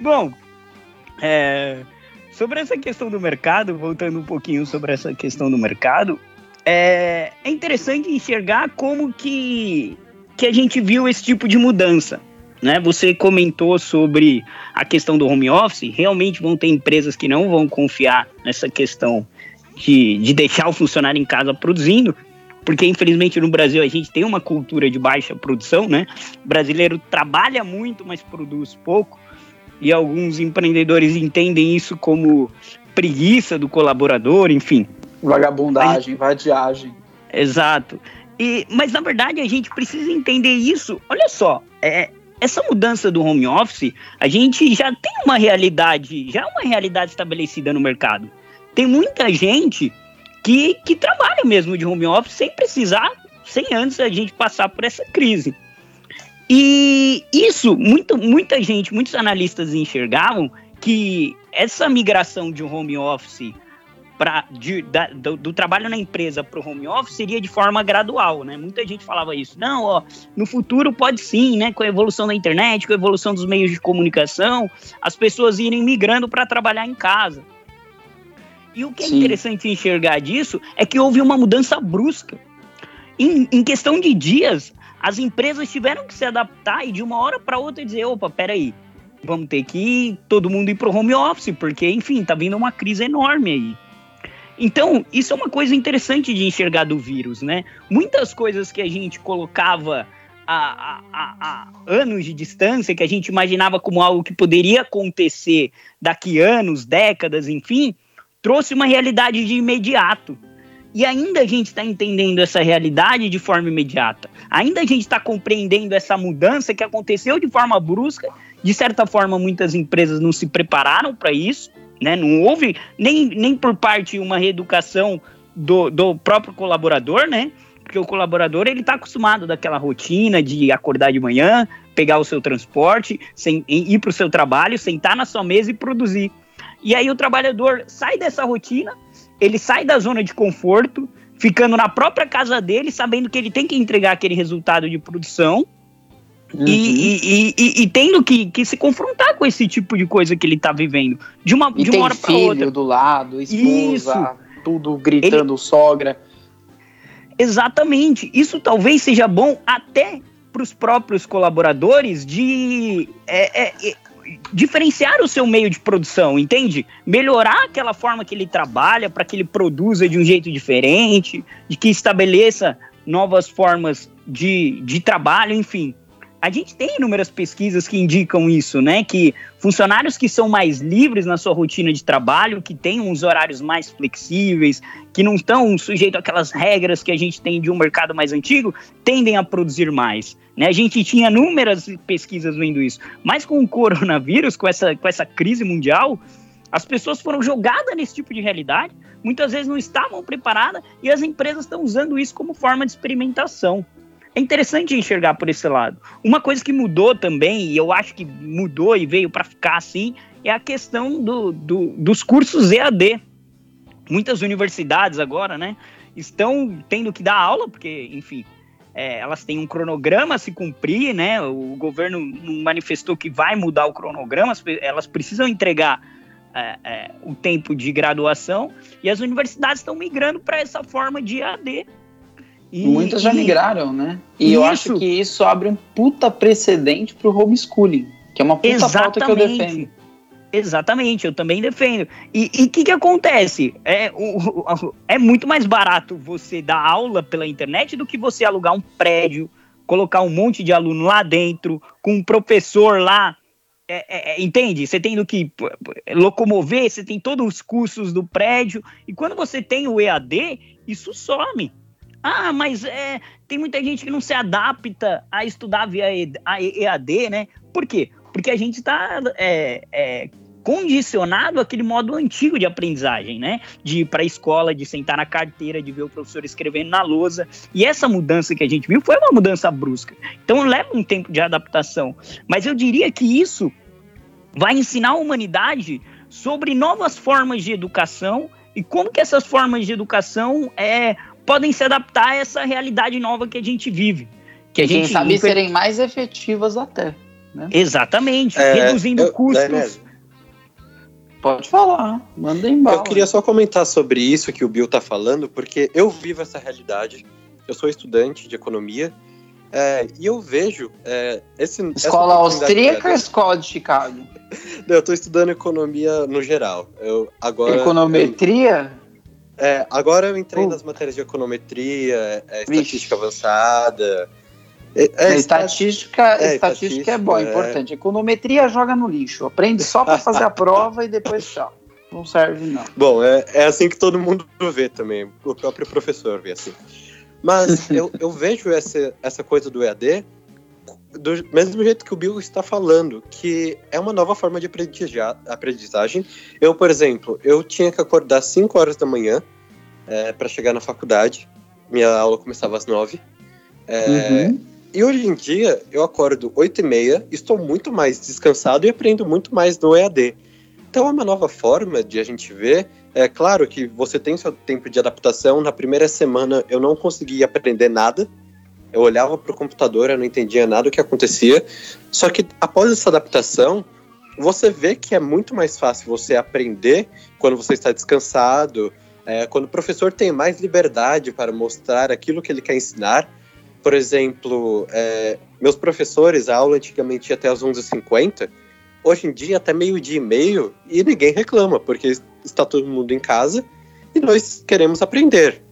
Bom, é, sobre essa questão do mercado, voltando um pouquinho sobre essa questão do mercado, é, é interessante enxergar como que que a gente viu esse tipo de mudança. Né? Você comentou sobre a questão do home office. Realmente vão ter empresas que não vão confiar nessa questão de, de deixar o funcionário em casa produzindo, porque infelizmente no Brasil a gente tem uma cultura de baixa produção, né? O brasileiro trabalha muito, mas produz pouco, e alguns empreendedores entendem isso como preguiça do colaborador, enfim. Vagabundagem, vadiagem. Exato. E, mas na verdade a gente precisa entender isso. Olha só, é, essa mudança do home office, a gente já tem uma realidade, já é uma realidade estabelecida no mercado. Tem muita gente que, que trabalha mesmo de home office sem precisar, sem antes a gente passar por essa crise. E isso, muito, muita gente, muitos analistas enxergavam que essa migração de home office pra, de, da, do, do, trabalho na empresa para o home office seria de forma gradual, né? Muita gente falava isso. Não, ó, no futuro pode sim, né? Com a evolução da internet, com a evolução dos meios de comunicação, as pessoas irem migrando para trabalhar em casa. E o que é sim. interessante enxergar disso é que houve uma mudança brusca. Em, em questão de dias, as empresas tiveram que se adaptar e de uma hora para outra dizer, opa, peraí, vamos ter que todo mundo ir para o home office, porque, enfim, tá vindo uma crise enorme aí. Então, isso é uma coisa interessante de enxergar do vírus, né? Muitas coisas que a gente colocava a, a, a, anos de distância, que a gente imaginava como algo que poderia acontecer daqui anos, décadas, enfim, trouxe uma realidade de imediato. E ainda a gente está entendendo essa realidade de forma imediata. Ainda a gente está compreendendo essa mudança que aconteceu de forma brusca. De certa forma, muitas empresas não se prepararam para isso né? Não houve nem, nem por parte uma reeducação do, do próprio colaborador, né? Porque o colaborador ele está acostumado daquela rotina de acordar de manhã, pegar o seu transporte, sem, ir para o seu trabalho, sentar na sua mesa e produzir. E aí o trabalhador sai dessa rotina, ele sai da zona de conforto, ficando na própria casa dele, sabendo que ele tem que entregar aquele resultado de produção, Uhum. E, e, e, e, tendo que, que se confrontar com esse tipo de coisa que ele está vivendo. De uma, de uma hora para outra. do lado, esposa, Isso. tudo gritando, ele... sogra. Exatamente. Isso talvez seja bom até para os próprios colaboradores de é, é, é, diferenciar o seu meio de produção, entende? Melhorar aquela forma que ele trabalha para que ele produza de um jeito diferente, de que estabeleça novas formas de, de trabalho, enfim a gente tem inúmeras pesquisas que indicam isso, né? Que funcionários que são mais livres na sua rotina de trabalho, que têm uns horários mais flexíveis, que não estão sujeitos àquelas regras que a gente tem de um mercado mais antigo, tendem a produzir mais. Né? A gente tinha inúmeras pesquisas vendo isso. Mas com o coronavírus, com essa, com essa crise mundial, as pessoas foram jogadas nesse tipo de realidade, muitas vezes não estavam preparadas e as empresas estão usando isso como forma de experimentação é interessante enxergar por esse lado. Uma coisa que mudou também, e eu acho que mudou e veio para ficar assim, é a questão do, do, dos cursos EAD. Muitas universidades agora, né, estão tendo que dar aula, porque, enfim, é, elas têm um cronograma a se cumprir, né? O governo manifestou que vai mudar o cronograma, elas precisam entregar é, é, o tempo de graduação e as universidades estão migrando para essa forma de AD. E, Muitas já migraram, né? E isso. eu acho que isso abre um puta precedente para o homeschooling, que é uma puta Exatamente. pauta que eu defendo. Exatamente, eu também defendo. E o que, que acontece? É, o, o, é muito mais barato você dar aula pela internet do que você alugar um prédio, colocar um monte de aluno lá dentro, com um professor lá. É, é, é entende? Você tem que locomover, você tem todos os custos do prédio. E quando você tem o EAD, isso some. Ah, mas é, tem muita gente que não se adapta a estudar via EAD, né? Por quê? Porque a gente está é, é, condicionado àquele modo antigo de aprendizagem, né? De ir para a escola, de sentar na carteira, de ver o professor escrevendo na lousa. E essa mudança que a gente viu foi uma mudança brusca. Então leva um tempo de adaptação. Mas eu diria que isso vai ensinar a humanidade sobre novas formas de educação e como que essas formas de educação é, podem se adaptar a essa realidade nova que a gente vive. Que a Quem gente sabe serem mais efetivas até. Né? Exatamente, é, reduzindo eu, custos. Pode falar, manda embora. Eu queria só comentar sobre isso que o Bill tá falando, porque eu vivo essa realidade. Eu sou estudante de economia é, e eu vejo é, esse. Escola austríaca ou escola de Chicago? Não, eu tô estudando economia no geral. Eu, agora, Econometria? É, agora eu entrei uh. nas matérias de econometria, é, estatística avançada, é, é, estatística, é, estatística é bom, é importante. Econometria joga no lixo. Aprende só para fazer a prova e depois tchau. Não serve, não. Bom, é, é assim que todo mundo vê também. O próprio professor vê assim. Mas eu, eu vejo essa, essa coisa do EAD do mesmo jeito que o Bill está falando, que é uma nova forma de aprendizagem. Eu, por exemplo, eu tinha que acordar 5 horas da manhã é, para chegar na faculdade. Minha aula começava às 9. É, uhum. E hoje em dia eu acordo 8 e meia, estou muito mais descansado e aprendo muito mais no EAD. Então é uma nova forma de a gente ver. É claro que você tem seu tempo de adaptação. Na primeira semana eu não conseguia aprender nada. Eu olhava para o computador, eu não entendia nada do que acontecia. Só que após essa adaptação, você vê que é muito mais fácil você aprender quando você está descansado, é, quando o professor tem mais liberdade para mostrar aquilo que ele quer ensinar por exemplo, é, meus professores, a aula antigamente ia até as 11h50, hoje em dia até meio-dia e meio, e ninguém reclama, porque está todo mundo em casa e nós queremos aprender.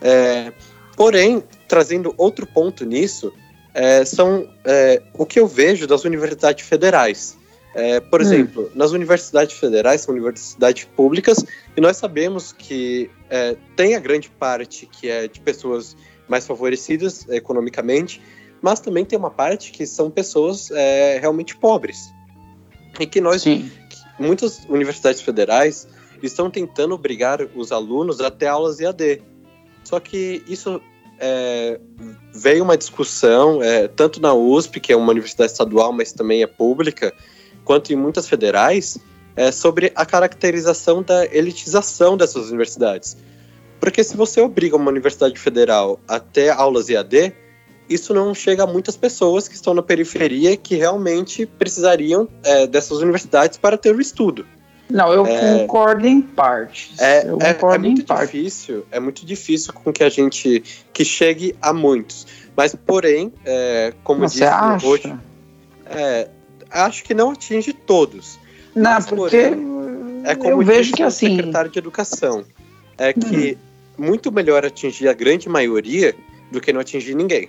É, porém, trazendo outro ponto nisso, é, são é, o que eu vejo das universidades federais. É, por hum. exemplo, nas universidades federais, são universidades públicas, e nós sabemos que é, tem a grande parte que é de pessoas mais favorecidas economicamente, mas também tem uma parte que são pessoas é, realmente pobres. E que nós, Sim. muitas universidades federais, estão tentando obrigar os alunos a ter aulas EAD. Só que isso é, veio uma discussão, é, tanto na USP, que é uma universidade estadual, mas também é pública, quanto em muitas federais, é, sobre a caracterização da elitização dessas universidades. Porque se você obriga uma universidade federal a ter aulas EAD, isso não chega a muitas pessoas que estão na periferia que realmente precisariam é, dessas universidades para ter o estudo. Não, eu é, concordo em partes. É, eu é, concordo é muito difícil, é muito difícil com que a gente que chegue a muitos. Mas, porém, é, como Você disse acha? hoje, é, acho que não atinge todos. Não, mas, porque porém, é como eu vejo que assim, secretário de educação, é que hum muito melhor atingir a grande maioria do que não atingir ninguém.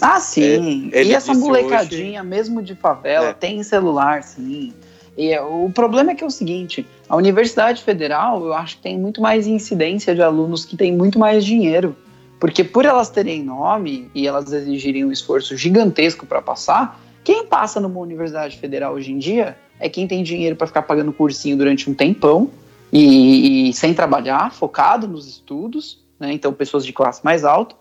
Ah, sim. É, e essa molecadinha, hoje... mesmo de favela, é. tem celular, sim. E é, o problema é que é o seguinte: a Universidade Federal, eu acho que tem muito mais incidência de alunos que têm muito mais dinheiro. Porque por elas terem nome e elas exigirem um esforço gigantesco para passar, quem passa numa universidade federal hoje em dia é quem tem dinheiro para ficar pagando cursinho durante um tempão e, e sem trabalhar, focado nos estudos, né? então pessoas de classe mais alta,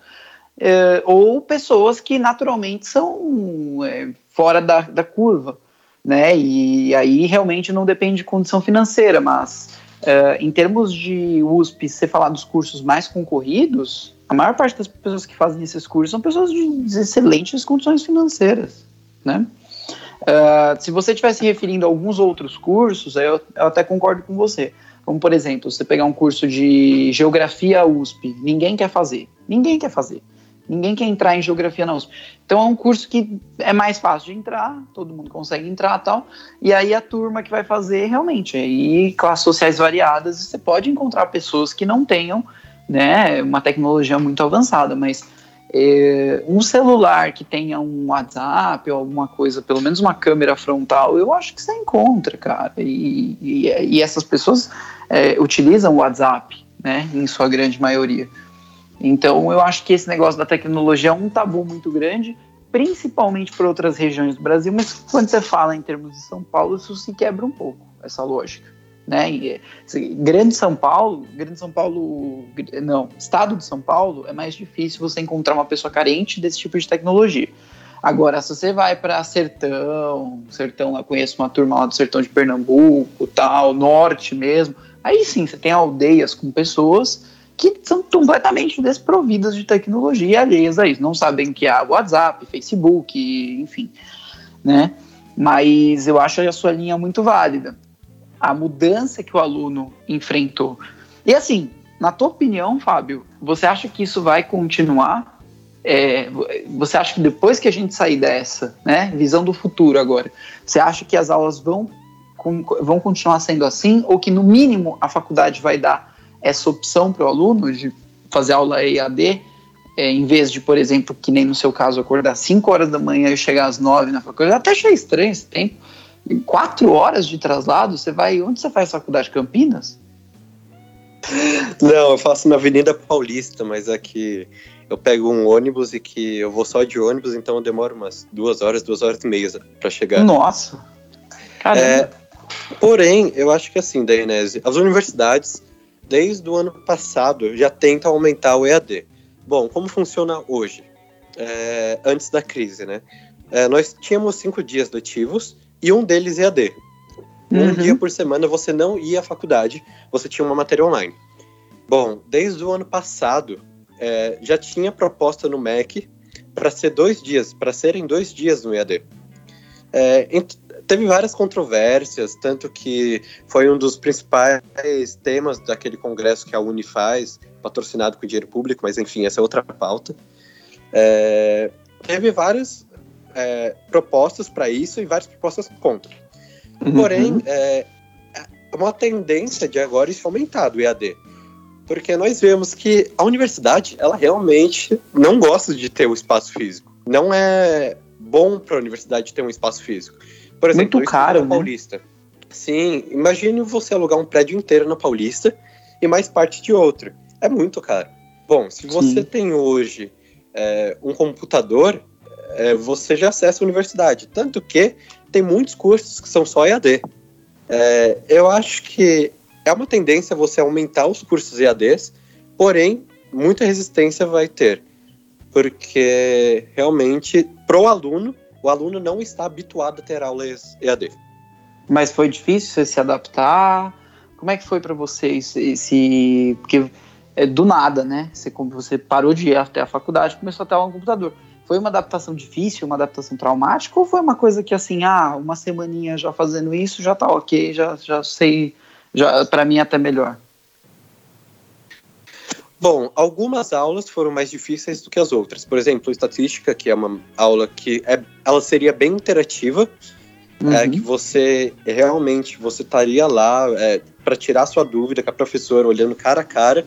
é, ou pessoas que naturalmente são é, fora da, da curva, né? E aí realmente não depende de condição financeira, mas Uh, em termos de USP, se você falar dos cursos mais concorridos, a maior parte das pessoas que fazem esses cursos são pessoas de excelentes condições financeiras, né? Uh, se você estiver se referindo a alguns outros cursos, eu, eu até concordo com você. Como, por exemplo, você pegar um curso de Geografia USP, ninguém quer fazer. Ninguém quer fazer. Ninguém quer entrar em geografia na USP. Então é um curso que é mais fácil de entrar, todo mundo consegue entrar tal. E aí a turma que vai fazer realmente, aí classes sociais variadas, você pode encontrar pessoas que não tenham né, uma tecnologia muito avançada, mas é, um celular que tenha um WhatsApp ou alguma coisa, pelo menos uma câmera frontal, eu acho que você encontra, cara. E, e, e essas pessoas é, utilizam o WhatsApp, né, em sua grande maioria. Então, eu acho que esse negócio da tecnologia é um tabu muito grande, principalmente para outras regiões do Brasil, mas quando você fala em termos de São Paulo, isso se quebra um pouco, essa lógica. Né? E, grande São Paulo, Grande São Paulo, não, Estado de São Paulo, é mais difícil você encontrar uma pessoa carente desse tipo de tecnologia. Agora, se você vai para Sertão, Sertão, eu conheço uma turma lá do Sertão de Pernambuco, tal, Norte mesmo, aí sim, você tem aldeias com pessoas que são completamente desprovidas de tecnologia alheias a isso. Não sabem que há WhatsApp, Facebook, enfim, né? Mas eu acho a sua linha muito válida. A mudança que o aluno enfrentou. E assim, na tua opinião, Fábio, você acha que isso vai continuar? É, você acha que depois que a gente sair dessa, né, visão do futuro agora, você acha que as aulas vão, vão continuar sendo assim? Ou que no mínimo a faculdade vai dar essa opção para o aluno de fazer aula EAD, é, em vez de, por exemplo, que nem no seu caso, acordar 5 horas da manhã e chegar às 9 na faculdade, até achei estranho esse tempo. Em 4 horas de traslado, você vai. Onde você faz faculdade? Campinas? Não, eu faço na Avenida Paulista, mas aqui eu pego um ônibus e que eu vou só de ônibus, então eu demoro umas duas horas, duas horas e meia para chegar. Nossa! Caramba! É, porém, eu acho que assim, Dainese, as universidades desde o ano passado, já tenta aumentar o EAD. Bom, como funciona hoje? É, antes da crise, né? É, nós tínhamos cinco dias letivos e um deles EAD. Um uhum. dia por semana você não ia à faculdade, você tinha uma matéria online. Bom, desde o ano passado, é, já tinha proposta no MEC para ser dois dias, para serem dois dias no EAD. É, teve várias controvérsias, tanto que foi um dos principais temas daquele congresso que a Uni faz, patrocinado com dinheiro público, mas enfim, essa é outra pauta. É, teve várias é, propostas para isso e várias propostas contra. Uhum. Porém, é, é uma tendência de agora isso aumentar o EAD. Porque nós vemos que a universidade, ela realmente não gosta de ter o espaço físico. Não é bom para a universidade ter um espaço físico. Por exemplo, Muito caro, na né? Paulista. Sim, imagine você alugar um prédio inteiro na Paulista e mais parte de outro. É muito caro. Bom, se você Sim. tem hoje é, um computador, é, você já acessa a universidade. Tanto que tem muitos cursos que são só EAD. É, eu acho que é uma tendência você aumentar os cursos EADs, porém, muita resistência vai ter. Porque realmente, pro aluno, o aluno não está habituado a ter aulas EAD. Mas foi difícil se adaptar? Como é que foi para vocês esse, porque é do nada, né? Você você parou de ir até a faculdade, começou a ter no computador. Foi uma adaptação difícil, uma adaptação traumática ou foi uma coisa que assim, ah, uma semaninha já fazendo isso já tá OK, já já sei, já para mim é até melhor. Bom, algumas aulas foram mais difíceis do que as outras. Por exemplo, estatística, que é uma aula que é, ela seria bem interativa, é, uhum. é, que você realmente você estaria lá é, para tirar sua dúvida com a professora, olhando cara a cara.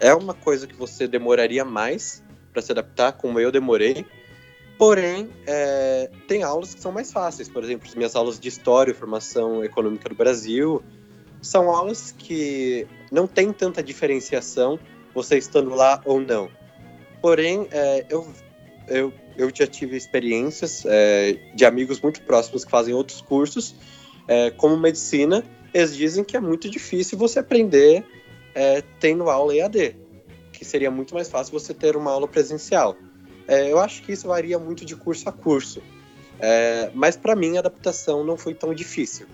É uma coisa que você demoraria mais para se adaptar, como eu demorei. Porém, é, tem aulas que são mais fáceis. Por exemplo, as minhas aulas de História e Formação Econômica do Brasil são aulas que não tem tanta diferenciação você estando lá ou não. Porém, é, eu, eu, eu já tive experiências é, de amigos muito próximos que fazem outros cursos, é, como medicina, eles dizem que é muito difícil você aprender é, tendo aula EAD, que seria muito mais fácil você ter uma aula presencial. É, eu acho que isso varia muito de curso a curso, é, mas para mim a adaptação não foi tão difícil.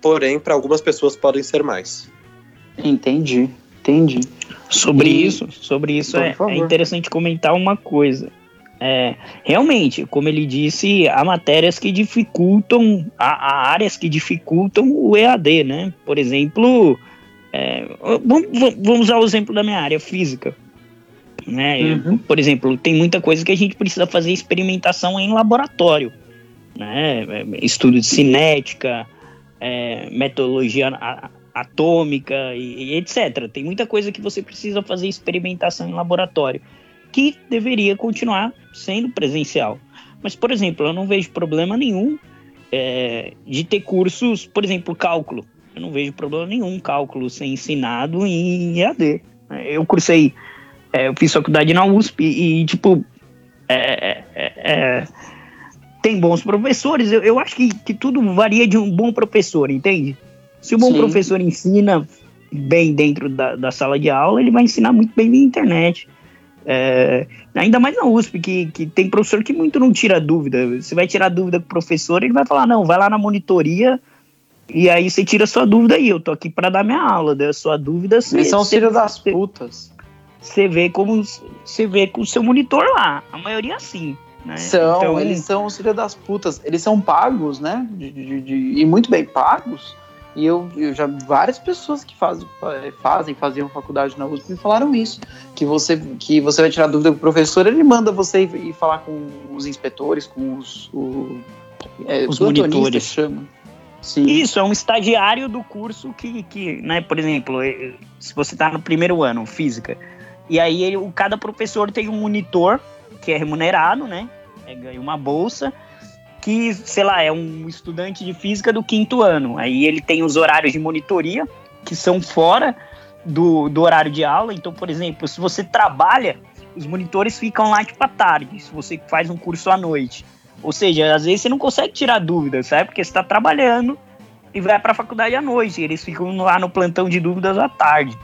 Porém, para algumas pessoas podem ser mais. Entendi, entendi. Sobre e... isso, sobre isso é, é, interessante comentar uma coisa. É, realmente, como ele disse, há matérias que dificultam, há, há áreas que dificultam o EAD, né? Por exemplo, é, vamos, vamos usar o exemplo da minha área, física. Né? Uhum. Por exemplo, tem muita coisa que a gente precisa fazer experimentação em laboratório. Né? Estudo de cinética, é, metodologia atômica e, e, etc. Tem muita coisa que você precisa fazer experimentação em laboratório, que deveria continuar sendo presencial. Mas, por exemplo, eu não vejo problema nenhum é, de ter cursos, por exemplo, cálculo. Eu não vejo problema nenhum cálculo ser ensinado em EAD. Eu cursei, é, eu fiz faculdade na USP e, tipo, é, é, é, tem bons professores. Eu, eu acho que, que tudo varia de um bom professor, entende? Se o bom Sim. professor ensina bem dentro da, da, sala de aula, ele vai ensinar muito bem via internet. É, ainda mais na USP, que, que tem professor que muito não tira dúvida. Você vai tirar dúvida com o professor, ele vai falar: não, vai lá na monitoria e aí você tira a sua dúvida aí. Eu tô aqui para dar minha aula, da sua dúvida. Você, Eles são os filhos das putas. Você vê como você vê com o seu monitor lá. A maioria é assim. Né? São, então, eles são os filhos das putas. Eles são pagos, né? De, de, de, e muito bem pagos e eu, eu já várias pessoas que faz, fazem, faziam faculdade na USP me falaram isso. Que você, que você vai tirar dúvida com o professor, ele manda você ir, ir falar com os inspetores, com os, o, é, os monitores. Chama. Sim. Isso, é um estagiário do curso que, que né, por exemplo, eh, se você está no primeiro ano, física, e aí ele, cada professor tem um monitor que é remunerado, né? É, ganha uma bolsa que, sei lá, é um estudante de física do quinto ano. Aí ele tem os horários de monitoria, que são fora do, do horário de aula. Então, por exemplo, se você trabalha, os monitores ficam lá tipo à tarde, se você faz um curso à noite. Ou seja, às vezes você não consegue tirar dúvidas, sabe? Porque você está trabalhando e vai para a faculdade à noite. eles ficam lá no plantão de dúvidas à tarde.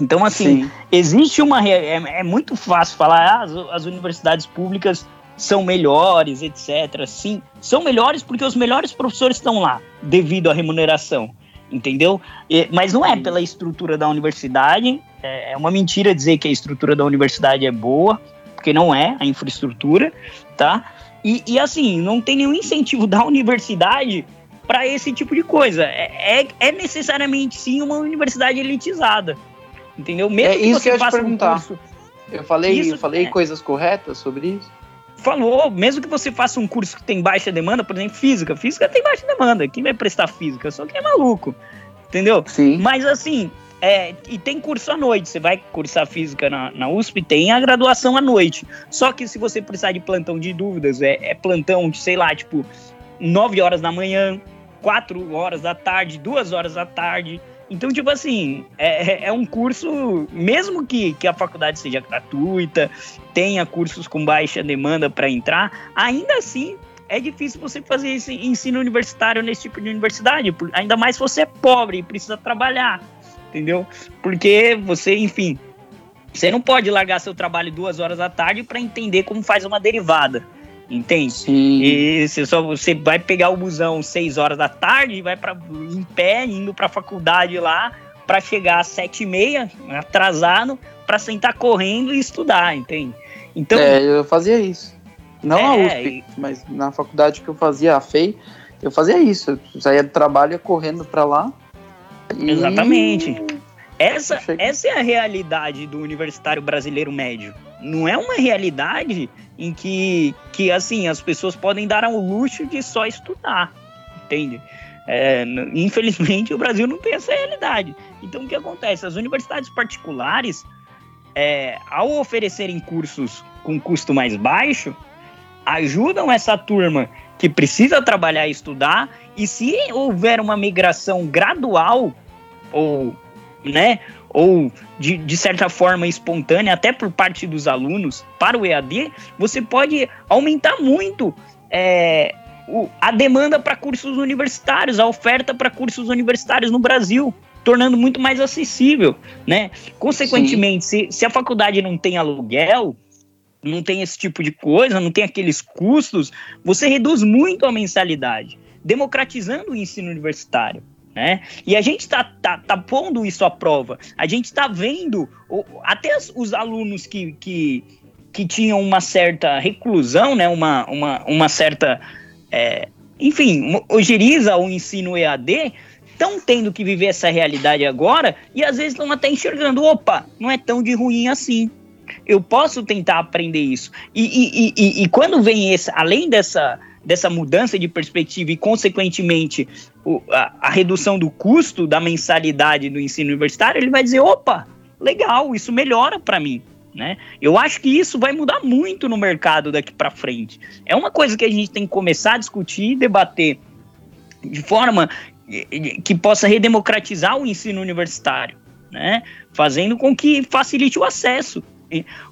Então, assim, Sim. existe uma. É, é, muito fácil falar, ah, as, as universidades públicas são melhores, etc. Sim, são melhores porque os melhores professores estão lá, devido à remuneração, entendeu? E, mas não é pela estrutura da universidade, é, é uma mentira dizer que a estrutura da universidade é boa, porque não é a infraestrutura, tá? E, e assim, não tem nenhum incentivo da universidade para esse tipo de coisa. É, é, é, necessariamente sim uma universidade elitizada, entendeu? Mesmo é isso que, que eu ia te perguntar. Um curso, eu falei, isso, eu falei é. coisas corretas sobre isso? Falou, mesmo que você faça um curso que tem baixa demanda, por exemplo, física, física tem baixa demanda. Quem vai prestar física? Só quem é maluco. Entendeu? Sim. Mas assim, é, e tem curso à noite. Você vai cursar física na, na, USP, tem a graduação à noite. Só que se você precisar de plantão de dúvidas, é, é plantão de, sei lá, tipo, 9 horas da manhã, 4 horas da tarde, 2 horas da tarde. Então, tipo assim, é, é, é um curso, mesmo que, que a faculdade seja gratuita, tenha cursos com baixa demanda para entrar, ainda assim é difícil você fazer esse ensino universitário nesse tipo de universidade, ainda mais se você é pobre e precisa trabalhar, entendeu? Porque você, enfim, você não pode largar seu trabalho duas horas da tarde para entender como faz uma derivada. Entende? Sim. E você só você vai pegar o busão 6 horas da tarde, vai para em pé, indo para a faculdade lá, para chegar às sete e meia, atrasado, para sentar correndo e estudar, entende? Então, é, eu fazia isso. Não é, a USP, mas na faculdade que eu fazia, a FEI, eu fazia isso. Eu saía do trabalho correndo para lá. E... Exatamente. Essa, essa é a realidade do universitário brasileiro médio. Não é uma realidade em que, que assim, as pessoas podem dar ao luxo de só estudar, entende? É, infelizmente, o Brasil não tem essa realidade. Então, o que acontece? As universidades particulares, é, ao oferecerem cursos com custo mais baixo, ajudam essa turma que precisa trabalhar e estudar, e se houver uma migração gradual, ou, né, ou de, de certa forma espontânea, até por parte dos alunos, para o EAD, você pode aumentar muito é, o, a demanda para cursos universitários, a oferta para cursos universitários no Brasil, tornando muito mais acessível, né? Consequentemente, se, se a faculdade não tem aluguel, não tem esse tipo de coisa, não tem aqueles custos, você reduz muito a mensalidade, democratizando o ensino universitário. Né? E a gente está tá, tá pondo isso à prova. A gente está vendo, até os alunos que, que, que tinham uma certa reclusão, né? uma, uma, uma certa. É, enfim, ojeriza o ensino EAD, estão tendo que viver essa realidade agora e às vezes estão até enxergando: opa, não é tão de ruim assim. Eu posso tentar aprender isso. E, e, e, e quando vem esse, além dessa dessa mudança de perspectiva e, consequentemente, o, a, a, redução do custo da mensalidade do ensino universitário, ele vai dizer: opa, legal, isso melhora para mim. Né? Eu acho que isso vai mudar muito no mercado daqui para frente. É uma coisa que a gente tem que começar a discutir e debater de forma que possa redemocratizar o ensino universitário, né? fazendo com que facilite o acesso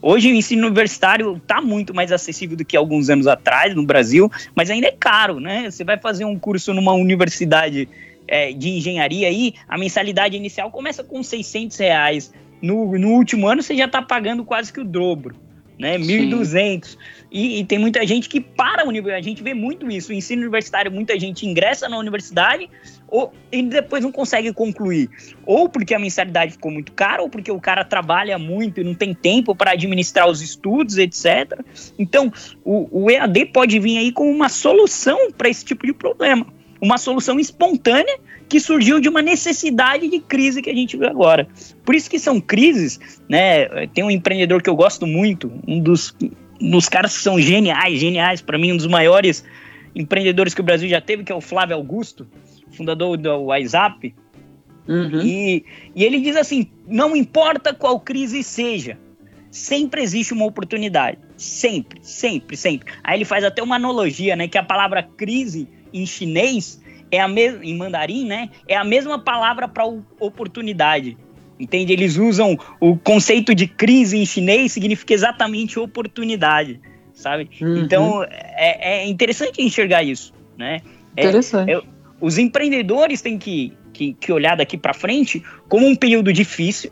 Hoje o ensino universitário está muito mais acessível do que alguns anos atrás no Brasil, mas ainda é caro, né? Você vai fazer um curso numa universidade é, de engenharia aí, a mensalidade inicial começa com 600 reais. No, no último ano você já está pagando quase que o dobro né? 1.200. E, e, tem muita gente que para a universidade. A gente vê muito isso. O ensino universitário, muita gente ingressa na universidade ou, e depois não consegue concluir. Ou porque a mensalidade ficou muito cara, ou porque o cara trabalha muito e não tem tempo para administrar os estudos, etc. Então, o, o EAD pode vir aí com uma solução para esse tipo de problema. Uma solução espontânea que surgiu de uma necessidade de crise que a gente vê agora. Por isso que são crises, né? Tem um empreendedor que eu gosto muito, um dos, um dos caras que são geniais, geniais, para mim, um dos maiores empreendedores que o Brasil já teve, que é o Flávio Augusto, fundador do WhatsApp. Uhum. E, e ele diz assim: não importa qual crise seja, sempre existe uma oportunidade. Sempre, sempre, sempre. Aí ele faz até uma analogia, né? Que a palavra crise em chinês é a mesma em mandarim, né? É a mesma palavra para oportunidade. Entende? Eles usam o conceito de crise em chinês significa exatamente oportunidade, sabe? Uhum. Então é, é, interessante enxergar isso, né? É, interessante. É, os empreendedores têm que, que, que olhar daqui para frente como um período difícil,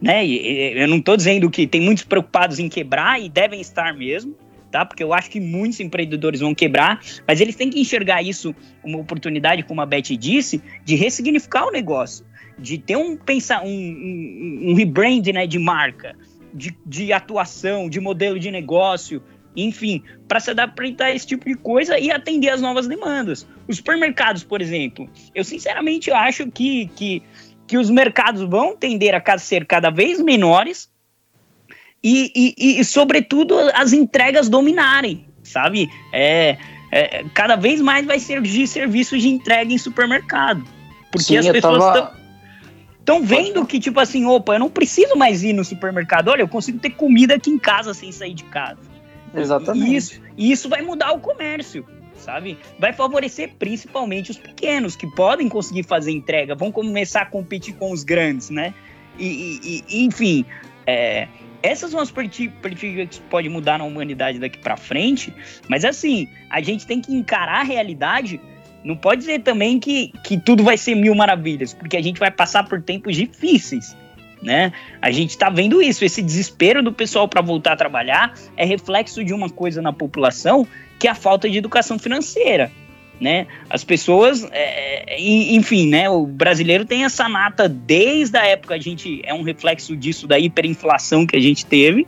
né? E, eu não estou dizendo que tem muitos preocupados em quebrar e devem estar mesmo, tá? Porque eu acho que muitos empreendedores vão quebrar, mas eles têm que enxergar isso uma oportunidade, como a Beth disse, de ressignificar o negócio, de ter um pensar um, um, um rebrand, né, de marca, de, de atuação, de modelo de negócio, enfim, para se adaptar a esse tipo de coisa e atender as novas demandas. Os supermercados, por exemplo, eu sinceramente acho que, que, que os mercados vão tender a ser cada vez menores e, e, e, sobretudo, as entregas dominarem, sabe? É, é, cada vez mais vai surgir serviços de entrega em supermercado. Porque Sim, as pessoas estão tava... vendo que, tipo assim, opa, eu não preciso mais ir no supermercado, olha, eu consigo ter comida aqui em casa sem sair de casa. Exatamente. E isso, e isso vai mudar o comércio, sabe? Vai favorecer principalmente os pequenos, que podem conseguir fazer entrega, vão começar a competir com os grandes, né? E, e, e enfim, é, essas são as perspectivas que pode mudar na humanidade daqui para frente, mas assim, a gente tem que encarar a realidade. Não pode dizer também que, que tudo vai ser mil maravilhas, porque a gente vai passar por tempos difíceis, né? A gente está vendo isso, esse desespero do pessoal para voltar a trabalhar é reflexo de uma coisa na população, que é a falta de educação financeira né? As pessoas, é, enfim, né? O brasileiro tem essa nata desde a época a gente é um reflexo disso da hiperinflação que a gente teve,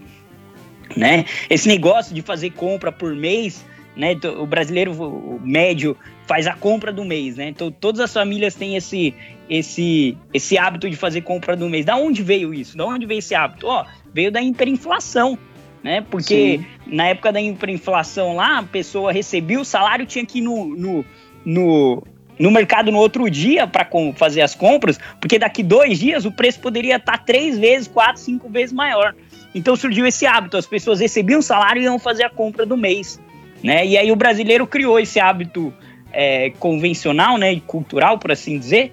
né? Esse negócio de fazer compra por mês, né? O brasileiro médio faz a compra do mês, né? Então todas as famílias têm esse esse esse hábito de fazer compra do mês. Da onde veio isso? Da onde veio esse hábito? Ó, veio da hiperinflação né? Porque Sim. na época da hiperinflação lá, a pessoa recebia o salário, tinha que ir no, no, no, no mercado no outro dia para fazer as compras, porque daqui dois dias o preço poderia estar tá três vezes, quatro, cinco vezes maior. Então surgiu esse hábito, as pessoas recebiam o salário e iam fazer a compra do mês, né? E aí o brasileiro criou esse hábito é, convencional, né, cultural, por assim dizer,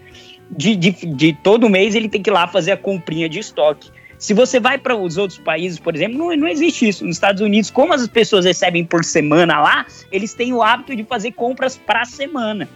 de, de, de todo mês ele tem que ir lá fazer a comprinha de estoque. Se você vai para os outros países, por exemplo, não, não existe isso. Nos Estados Unidos, como as pessoas recebem por semana lá, eles têm o hábito de fazer compras para a semana.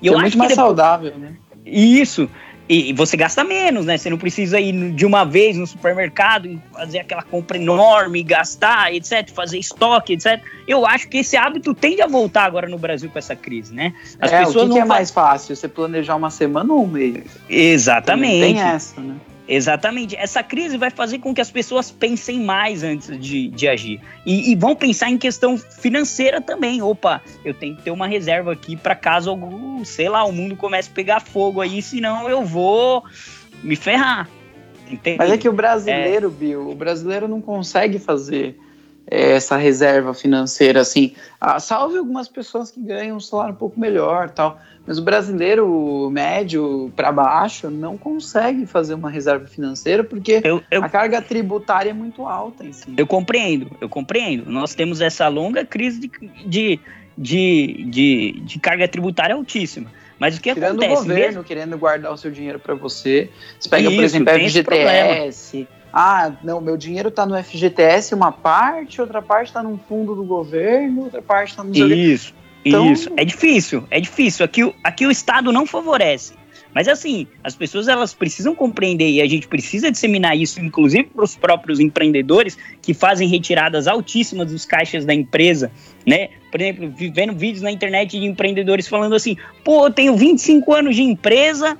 E eu é acho muito mais depois... saudável, né? Isso. E, e, você gasta menos, né? Você não precisa ir de uma vez no supermercado e fazer aquela compra enorme, gastar, etc., fazer estoque, etc. Eu acho que esse hábito tende a voltar agora no Brasil com essa crise, né? As é, pessoas o que, que é mais fácil? Você planejar uma semana ou um mês? Exatamente. Tem essa, né? Exatamente. Essa crise vai fazer com que as pessoas pensem mais antes de, de agir. E, e, vão pensar em questão financeira também. Opa, eu tenho que ter uma reserva aqui para caso algum, sei lá, o mundo comece a pegar fogo aí, senão eu vou me ferrar. Entende? Mas é que o brasileiro, é... Bill, o brasileiro não consegue fazer essa reserva financeira assim. Salve algumas pessoas que ganham um salário um pouco melhor tal. Mas o brasileiro médio para baixo não consegue fazer uma reserva financeira porque eu, eu, a carga tributária é muito alta em si. Eu compreendo, eu compreendo. Nós temos essa longa crise de, de, de, de, de carga tributária altíssima. Mas o que Tirando acontece? o governo mesmo... querendo guardar o seu dinheiro para você. Você pega, Isso, por exemplo, FGTS. Ah, não, meu dinheiro está no FGTS, uma parte, outra parte está num fundo do governo, outra parte está no. Isso. Então... Isso, é difícil, é difícil. Aqui, aqui o Estado não favorece. Mas assim, as pessoas elas precisam compreender e a gente precisa disseminar isso, inclusive para os próprios empreendedores que fazem retiradas altíssimas dos caixas da empresa, né? Por exemplo, vendo vídeos na internet de empreendedores falando assim: pô, eu tenho 25 anos de empresa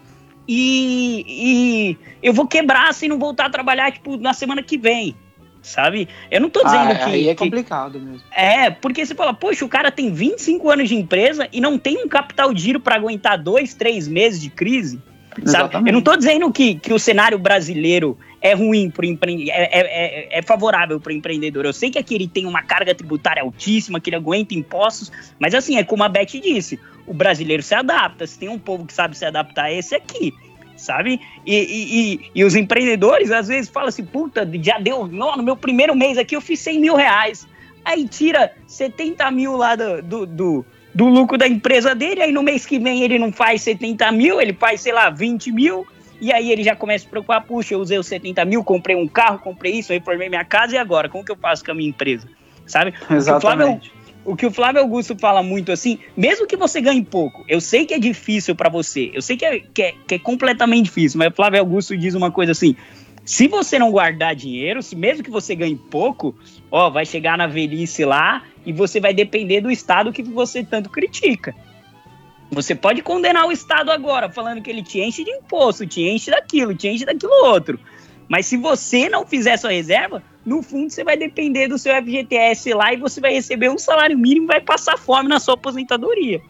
e, e eu vou quebrar se não voltar a trabalhar tipo, na semana que vem sabe? Eu não tô dizendo ah, que. Aí é que, complicado mesmo. É, porque você fala, poxa, o cara tem 25 anos de empresa e não tem um capital de giro para aguentar dois, três meses de crise. Sabe? Eu não tô dizendo que, que o cenário brasileiro é ruim para empre... é, é, é, é favorável para o empreendedor. Eu sei que aqui ele tem uma carga tributária altíssima, que ele aguenta impostos, mas assim, é como a Beth disse, o brasileiro se adapta. Se tem um povo que sabe se adaptar, é esse aqui sabe? E, e, e, e, os empreendedores às vezes falam assim, puta, já deu, não, no meu primeiro mês aqui eu fiz 100 mil reais. Aí tira 70 mil lá do, do, do, do lucro da empresa dele, aí no mês que vem ele não faz 70 mil, ele faz, sei lá, 20 mil, e aí ele já começa a se preocupar, puxa, eu usei os 70 mil, comprei um carro, comprei isso, reformei minha casa, e agora? Como que eu faço com a minha empresa? Sabe? Exatamente o que o Flávio Augusto fala muito assim, mesmo que você ganhe pouco, eu sei que é difícil para você, eu sei que é, que é, que, é, completamente difícil, mas o Flávio Augusto diz uma coisa assim: se você não guardar dinheiro, se mesmo que você ganhe pouco, ó, vai chegar na velhice lá e você vai depender do Estado que você tanto critica. Você pode condenar o Estado agora, falando que ele te enche de imposto, te enche daquilo, te enche daquilo outro. Mas se você não fizer sua reserva, no fundo você vai depender do seu FGTS lá e você vai receber um salário mínimo e vai passar fome na sua aposentadoria.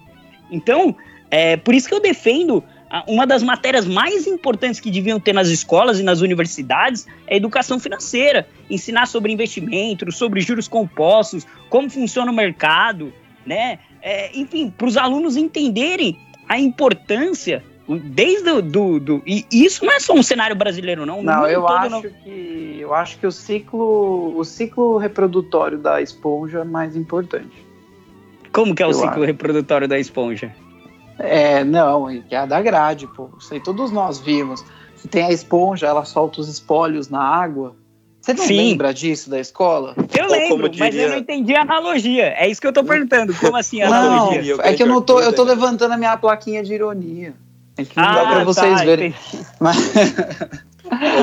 Então, é por isso que eu defendo uma das matérias mais importantes que deviam ter nas escolas e nas universidades é educação financeira, ensinar sobre investimento, sobre juros compostos, como funciona o mercado, né? É, enfim, para os alunos entenderem a importância desde o, do, do, e isso não é só um cenário brasileiro não não eu acho não... que eu acho que o ciclo o ciclo reprodutório da esponja é mais importante como que é o eu ciclo acho. reprodutório da esponja é não que é a da grade pô isso aí todos nós vimos se tem a esponja ela solta os espólios na água você não Sim. lembra disso da escola? Eu lembro, diria... mas eu não entendi a analogia. É isso que eu tô perguntando. Como assim a não, analogia? É que eu não tô, eu tô levantando a minha plaquinha de ironia. Não ah, dá pra vocês tá, verem. Mas,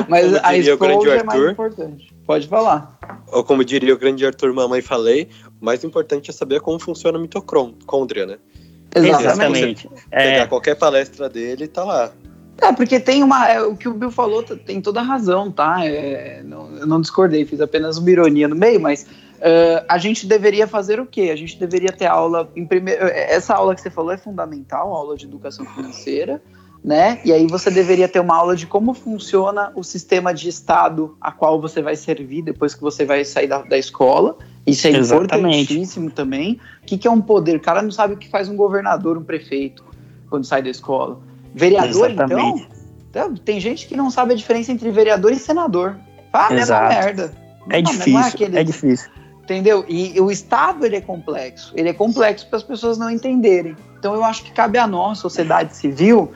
mas a esponja é mais importante. Pode falar. Ou como diria o grande Arthur Mamãe Falei, o mais importante é saber como funciona a mitocôndria, né? Exatamente. Pegar é... qualquer palestra dele, tá lá. É, porque tem uma. É, o que o Bill falou tem toda a razão, tá? É, não, eu não discordei, fiz apenas uma ironia no meio, mas uh, a gente deveria fazer o quê? A gente deveria ter aula. Em primeiro, essa aula que você falou é fundamental, aula de educação financeira, né? E aí você deveria ter uma aula de como funciona o sistema de Estado a qual você vai servir depois que você vai sair da, da escola. Isso é Exatamente. importantíssimo também. O que, que é um poder? O cara não sabe o que faz um governador, um prefeito, quando sai da escola. Vereador, então? então? Tem gente que não sabe a diferença entre vereador e senador. Ah, mesma merda. É difícil, é, aquele... é difícil. Entendeu? E o Estado, ele é complexo. Ele é complexo para as pessoas não entenderem. Então, eu acho que cabe a nós, sociedade civil,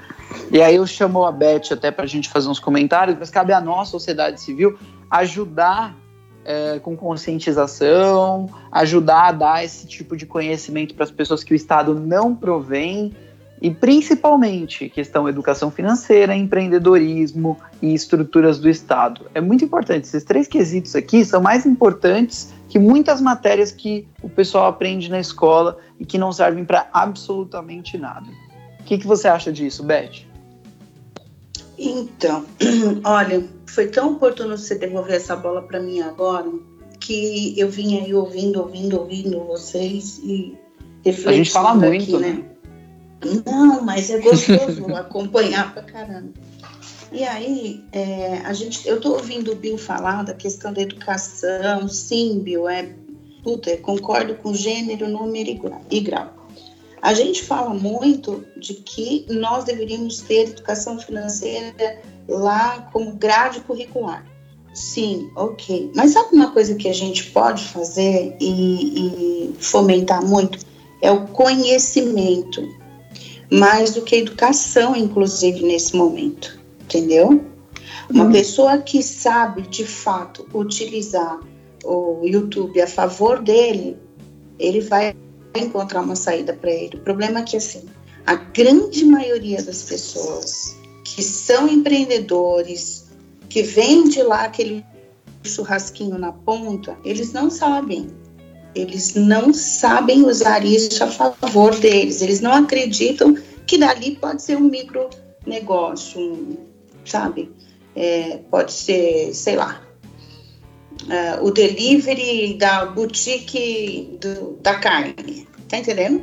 e aí eu chamo a Beth até para a gente fazer uns comentários, mas cabe a nós, sociedade civil, ajudar é, com conscientização, ajudar a dar esse tipo de conhecimento para as pessoas que o Estado não provém, e principalmente questão educação financeira, empreendedorismo e estruturas do Estado. É muito importante. Esses três quesitos aqui são mais importantes que muitas matérias que o pessoal aprende na escola e que não servem para absolutamente nada. O que, que você acha disso, Beth? Então, olha, foi tão oportuno você devolver essa bola para mim agora que eu vim aí ouvindo, ouvindo, ouvindo vocês e refletindo. A gente fala muito, aqui, né? né? Não, mas é gostoso acompanhar pra caramba. E aí, é, a gente, eu tô ouvindo o Bill falar da questão da educação, sim, Bill, é, puta, concordo com gênero, número e grau. A gente fala muito de que nós deveríamos ter educação financeira lá como grade curricular. Sim, ok. Mas sabe uma coisa que a gente pode fazer e, e fomentar muito? É o conhecimento mais do que educação, inclusive, nesse momento, entendeu? Uma uhum. pessoa que sabe, de fato, utilizar o YouTube a favor dele, ele vai encontrar uma saída para ele. O problema é que, assim, a grande maioria das pessoas que são empreendedores, que vende lá aquele churrasquinho na ponta, eles não sabem eles não sabem usar isso a favor deles. Eles não acreditam que dali pode ser um micro negócio, um, sabe? É, pode ser, sei lá, uh, o delivery da boutique do, da carne. Tá entendendo?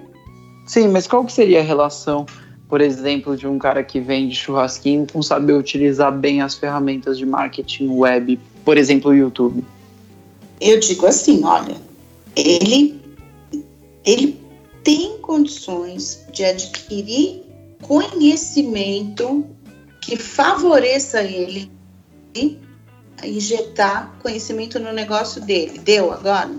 Sim, mas qual que seria a relação, por exemplo, de um cara que vende churrasquinho com saber utilizar bem as ferramentas de marketing web, por exemplo, o YouTube? Eu digo assim, olha, ele, ele tem condições de adquirir conhecimento que favoreça ele a injetar conhecimento no negócio dele. Deu agora?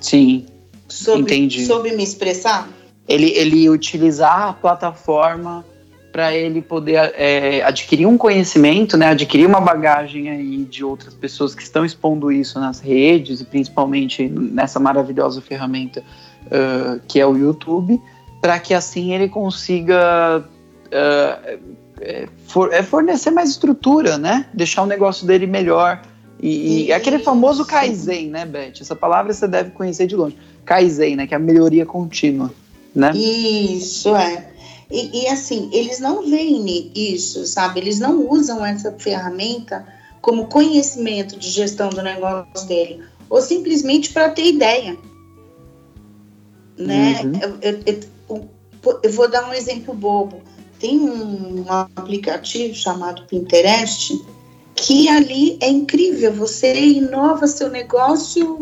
Sim. Soube, entendi. Soube me expressar? Ele, ele utilizar a plataforma para ele poder é, adquirir um conhecimento, né, adquirir uma bagagem aí de outras pessoas que estão expondo isso nas redes e principalmente nessa maravilhosa ferramenta uh, que é o YouTube, para que assim ele consiga uh, for, é fornecer mais estrutura, né, deixar o negócio dele melhor. E, e aquele famoso Kaizen, né, Beth? Essa palavra você deve conhecer de longe. Kaizen, né, que é a melhoria contínua, né? Isso, é. E, e, assim, eles não veem isso, sabe? Eles não usam essa ferramenta como conhecimento de gestão do negócio dele, ou simplesmente para ter ideia. Né? Uhum. Eu, eu, eu, eu, vou dar um exemplo bobo. Tem um aplicativo chamado Pinterest que ali é incrível. Você inova seu negócio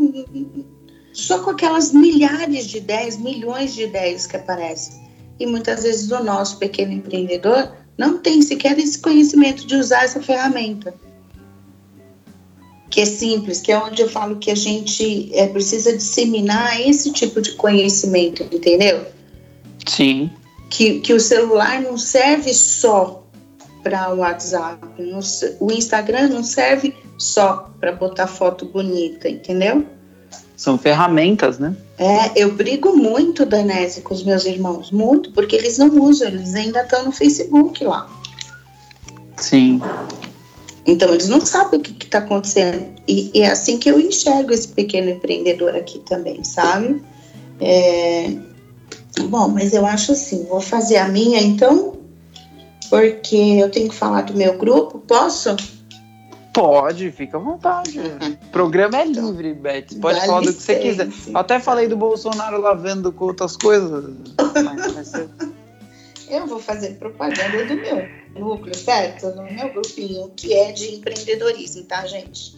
só com aquelas milhares de ideias, milhões de ideias que aparecem e muitas vezes o nosso pequeno empreendedor não tem sequer esse conhecimento de usar essa ferramenta. Que é simples, que é onde eu falo que a gente é, precisa disseminar esse tipo de conhecimento, entendeu? Sim. Que, que o celular não serve só para o WhatsApp, o Instagram não serve só para botar foto bonita, entendeu? São ferramentas, né? É, eu brigo muito, Danese, com os meus irmãos, muito, porque eles não usam, eles ainda estão no Facebook lá. Sim. Então, eles não sabem o que está acontecendo. E, e, é assim que eu enxergo esse pequeno empreendedor aqui também, sabe? É... Bom, mas eu acho assim, vou fazer a minha então, porque eu tenho que falar do meu grupo, posso? Pode, fica à vontade. O programa é livre, Beth. Pode Dá falar licença. do que você quiser. Eu até falei do Bolsonaro lá vendo com outras coisas. Eu vou fazer propaganda do meu núcleo, certo? No meu grupinho, que é de empreendedorismo, tá, gente?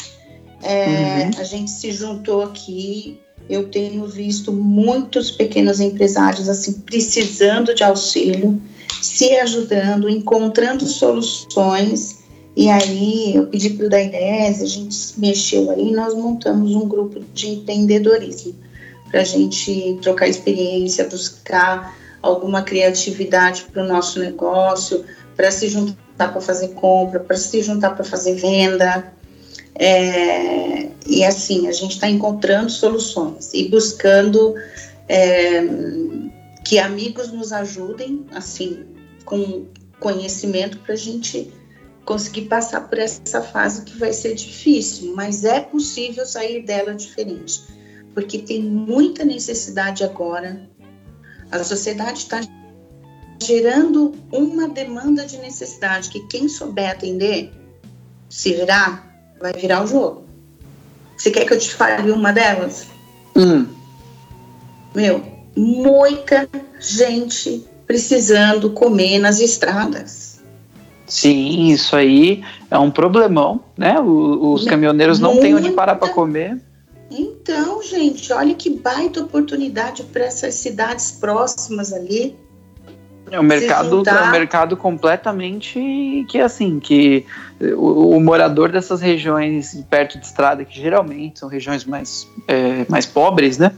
É, uhum. A gente se juntou aqui. Eu tenho visto muitos pequenos empresários assim precisando de auxílio, se ajudando, encontrando soluções e aí eu pedi para o Dainese, a gente mexeu aí, nós montamos um grupo de empreendedorismo para a gente trocar experiência, buscar alguma criatividade para o nosso negócio, para se juntar para fazer compra, para se juntar para fazer venda. É, e assim, a gente está encontrando soluções e buscando é, que amigos nos ajudem, assim, com conhecimento para a gente conseguir passar por essa fase que vai ser difícil, mas é possível sair dela diferente, porque tem muita necessidade agora. A sociedade está gerando uma demanda de necessidade que quem souber atender, se virar, vai virar o jogo. Você quer que eu te fale uma delas? Hum. Meu, muita gente precisando comer nas estradas. Sim, isso aí é um problemão, né? O, os caminhoneiros não têm onde parar para comer. Então, gente, olha que baita oportunidade para essas cidades próximas ali. É um mercado, é um mercado completamente que assim, que o, o, morador dessas regiões perto de estrada, que geralmente são regiões mais, é, mais pobres, né?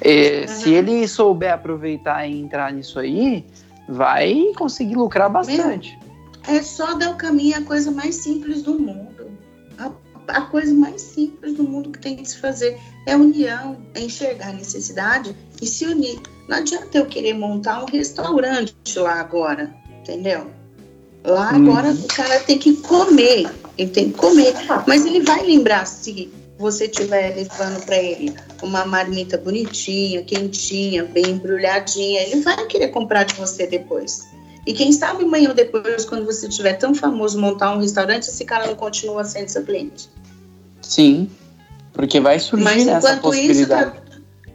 É, uhum. Se ele souber aproveitar e entrar nisso aí, vai conseguir lucrar bastante. Meu, é só dar o caminho a coisa mais simples do mundo. A, a coisa mais simples do mundo que tem que se fazer é união, é enxergar a necessidade e se unir. Não adianta eu querer montar um restaurante lá agora, entendeu? Lá uhum. agora o cara tem que comer, ele tem que comer. Mas ele vai lembrar se você estiver levando para ele uma marmita bonitinha, quentinha, bem embrulhadinha, ele vai querer comprar de você depois. E quem sabe amanhã ou depois, quando você estiver tão famoso, montar um restaurante, esse cara não continua sendo seu cliente. Sim, porque vai surgir Mas, essa possibilidade.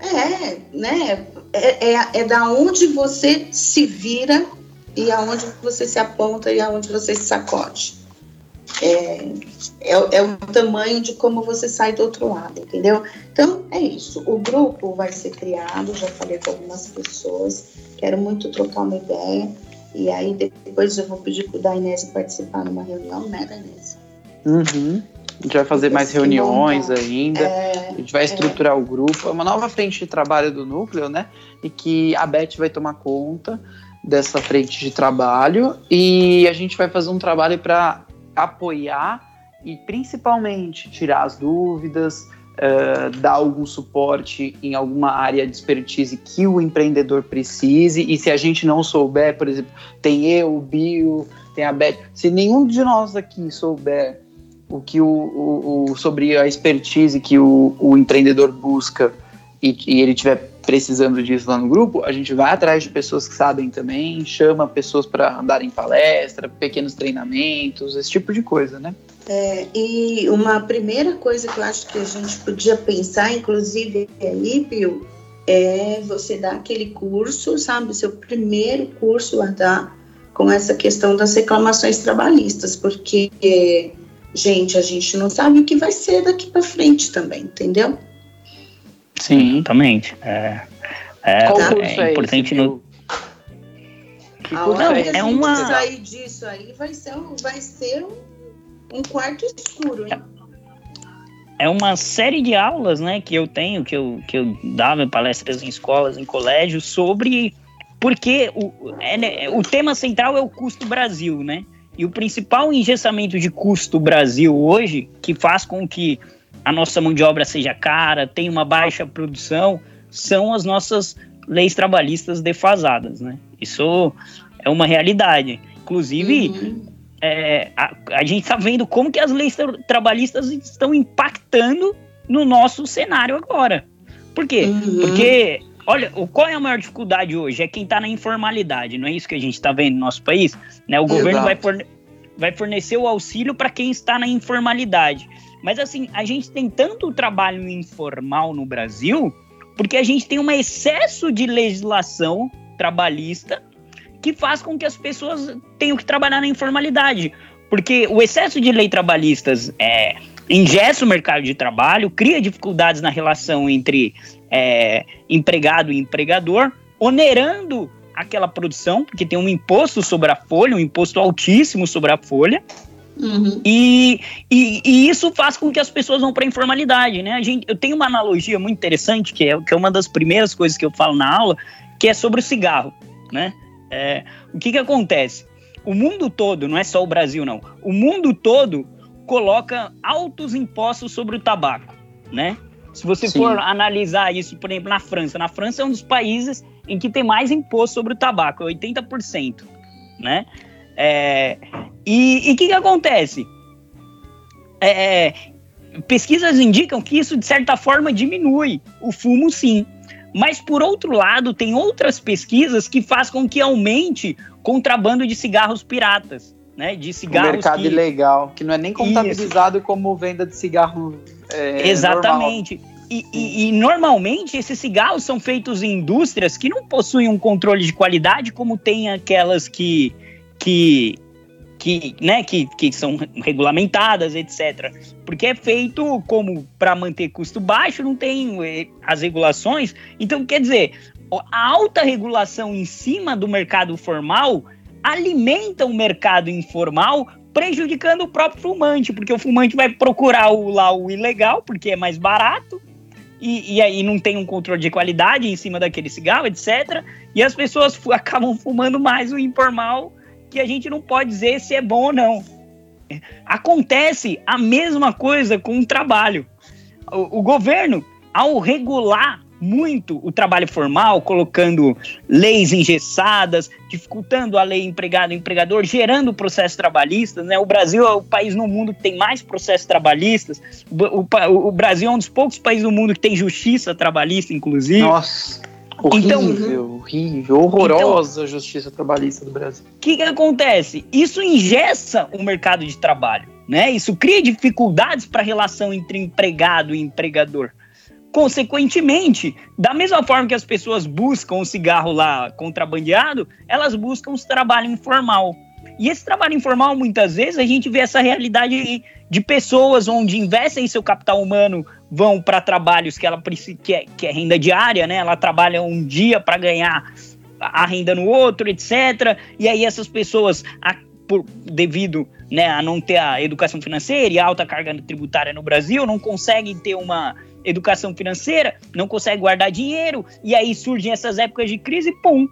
Isso, é, né? É, é, é da onde você se vira e aonde você se aponta e aonde você se sacode. É, é, é, o tamanho de como você sai do outro lado, entendeu? Então, é isso. O grupo vai ser criado, já falei com algumas pessoas, quero muito trocar uma ideia. E aí, depois eu vou pedir para o Dainese participar numa reunião, né, Dainese? Uhum. A gente vai fazer mais reuniões ainda. É, a gente vai é. estruturar é. o grupo. É uma nova frente de trabalho do núcleo, né? E que a Beth vai tomar conta dessa frente de trabalho e a gente vai fazer um trabalho para apoiar e principalmente tirar as dúvidas, uh, dar algum suporte em alguma área de expertise que o empreendedor precise. E se a gente não souber, por exemplo, tem eu, o Bio, tem a Beth, se nenhum de nós aqui souber o que o, o, o sobre a expertise que o, o empreendedor busca e, e ele tiver precisando disso lá no grupo, a gente vai atrás de pessoas que sabem também, chama pessoas para darem palestra, pequenos treinamentos, esse tipo de coisa, né? É, e uma primeira coisa que eu acho que a gente podia pensar, inclusive aí, Bill, é você dar aquele curso, sabe, seu primeiro curso a dar com essa questão das reclamações trabalhistas, porque, gente, a gente não sabe o que vai ser daqui para frente também, entendeu? Sim, exatamente. É, é, é, é importante no. não, é uma. sair disso aí vai ser, um, vai ser um, um quarto escuro, hein? É uma série de aulas, né, que eu tenho, que eu, que eu dava palestras em escolas, em colégios, sobre porque o, é, né, o tema central é o custo Brasil, né? E o principal engessamento de custo Brasil hoje, que faz com que a nossa mão de obra seja cara, tem uma baixa produção, são as nossas leis trabalhistas defasadas, né? Isso é uma realidade. Inclusive, uhum. é, a, a, gente está vendo como que as leis tra trabalhistas estão impactando no nosso cenário agora. Por quê? Uhum. Porque, olha, qual é a maior dificuldade hoje? É quem está na informalidade, não é isso que a gente está vendo no nosso país? Né? O Exato. governo vai, forne vai fornecer o auxílio para quem está na informalidade. Mas assim, a gente tem tanto trabalho informal no Brasil porque a gente tem um excesso de legislação trabalhista que faz com que as pessoas tenham que trabalhar na informalidade. Porque o excesso de lei trabalhistas é, ingessa o mercado de trabalho, cria dificuldades na relação entre é, empregado e empregador, onerando aquela produção, porque tem um imposto sobre a folha, um imposto altíssimo sobre a folha, Uhum. E, e, e, isso faz com que as pessoas vão para a informalidade, né? A gente, eu tenho uma analogia muito interessante, que é, que é uma das primeiras coisas que eu falo na aula, que é sobre o cigarro, né? É, o que que acontece? O mundo todo, não é só o Brasil não, o mundo todo coloca altos impostos sobre o tabaco, né? Se você Sim. for analisar isso, por exemplo, na França, na França é um dos países em que tem mais imposto sobre o tabaco, 80%, né? É, e o que, que acontece? É, pesquisas indicam que isso, de certa forma, diminui o fumo, sim. Mas, por outro lado, tem outras pesquisas que fazem com que aumente contrabando de cigarros piratas. Né, de cigarros. O mercado que... ilegal, que não é nem contabilizado Isso. como venda de cigarro. É, Exatamente. E, e, e, normalmente esses cigarros são feitos em indústrias que não possuem um controle de qualidade, como tem aquelas que, que que, né, que, que são regulamentadas, etc. Porque é feito como para manter custo baixo, não tem eh, as regulações. Então, quer dizer, a alta regulação em cima do mercado formal alimenta o mercado informal, prejudicando o próprio fumante, porque o fumante vai procurar o, lá o ilegal, porque é mais barato, e, e, aí não tem um controle de qualidade em cima daquele cigarro, etc. E as pessoas acabam fumando mais o informal que a gente não pode dizer se é bom ou não. Acontece a mesma coisa com o trabalho. O, o governo, ao regular muito o trabalho formal, colocando leis engessadas, dificultando a lei empregado-empregador, gerando processos trabalhistas. Né? O Brasil é o país no mundo que tem mais processos trabalhistas. O, o, o Brasil é um dos poucos países do mundo que tem justiça trabalhista, inclusive. Nossa. Horrível, então, horrível, horrorosa então, a justiça trabalhista do Brasil. O que, que acontece? Isso ingessa o mercado de trabalho, né? Isso cria dificuldades para a relação entre empregado e empregador. Consequentemente, da mesma forma que as pessoas buscam o cigarro lá contrabandeado, elas buscam o trabalho informal. E esse trabalho informal, muitas vezes, a gente vê essa realidade de pessoas onde investem seu capital humano vão para trabalhos que ela que é, que é renda diária, né? Ela trabalha um dia para ganhar a renda no outro, etc. E aí essas pessoas, a, por, devido né, a não ter a educação financeira e a alta carga tributária no Brasil, não conseguem ter uma educação financeira, não conseguem guardar dinheiro, e aí surgem essas épocas de crise pum,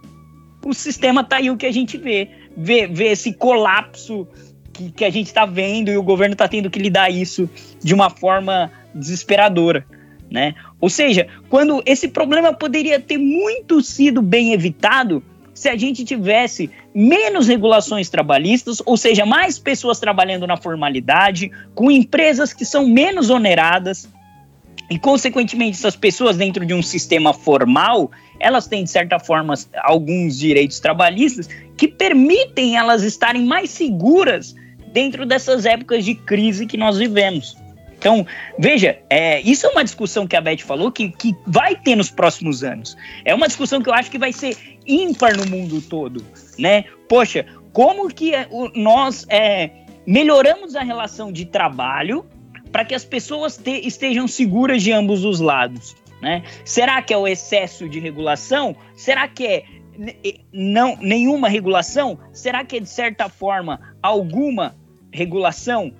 o sistema tá aí o que a gente vê. Vê, vê esse colapso que, que a gente está vendo e o governo está tendo que lidar isso de uma forma desesperadora, né? Ou seja, quando esse problema poderia ter muito sido bem evitado se a gente tivesse menos regulações trabalhistas, ou seja, mais pessoas trabalhando na formalidade, com empresas que são menos oneradas, e consequentemente essas pessoas dentro de um sistema formal, elas têm de certa forma alguns direitos trabalhistas que permitem elas estarem mais seguras dentro dessas épocas de crise que nós vivemos. Então, veja, é, isso é uma discussão que a Beth falou que, que vai ter nos próximos anos. É uma discussão que eu acho que vai ser ímpar no mundo todo, né? Poxa, como que é, nós é, melhoramos a relação de trabalho para que as pessoas te, estejam seguras de ambos os lados, né? Será que é o excesso de regulação? Será que é não nenhuma regulação? Será que é de certa forma alguma regulação?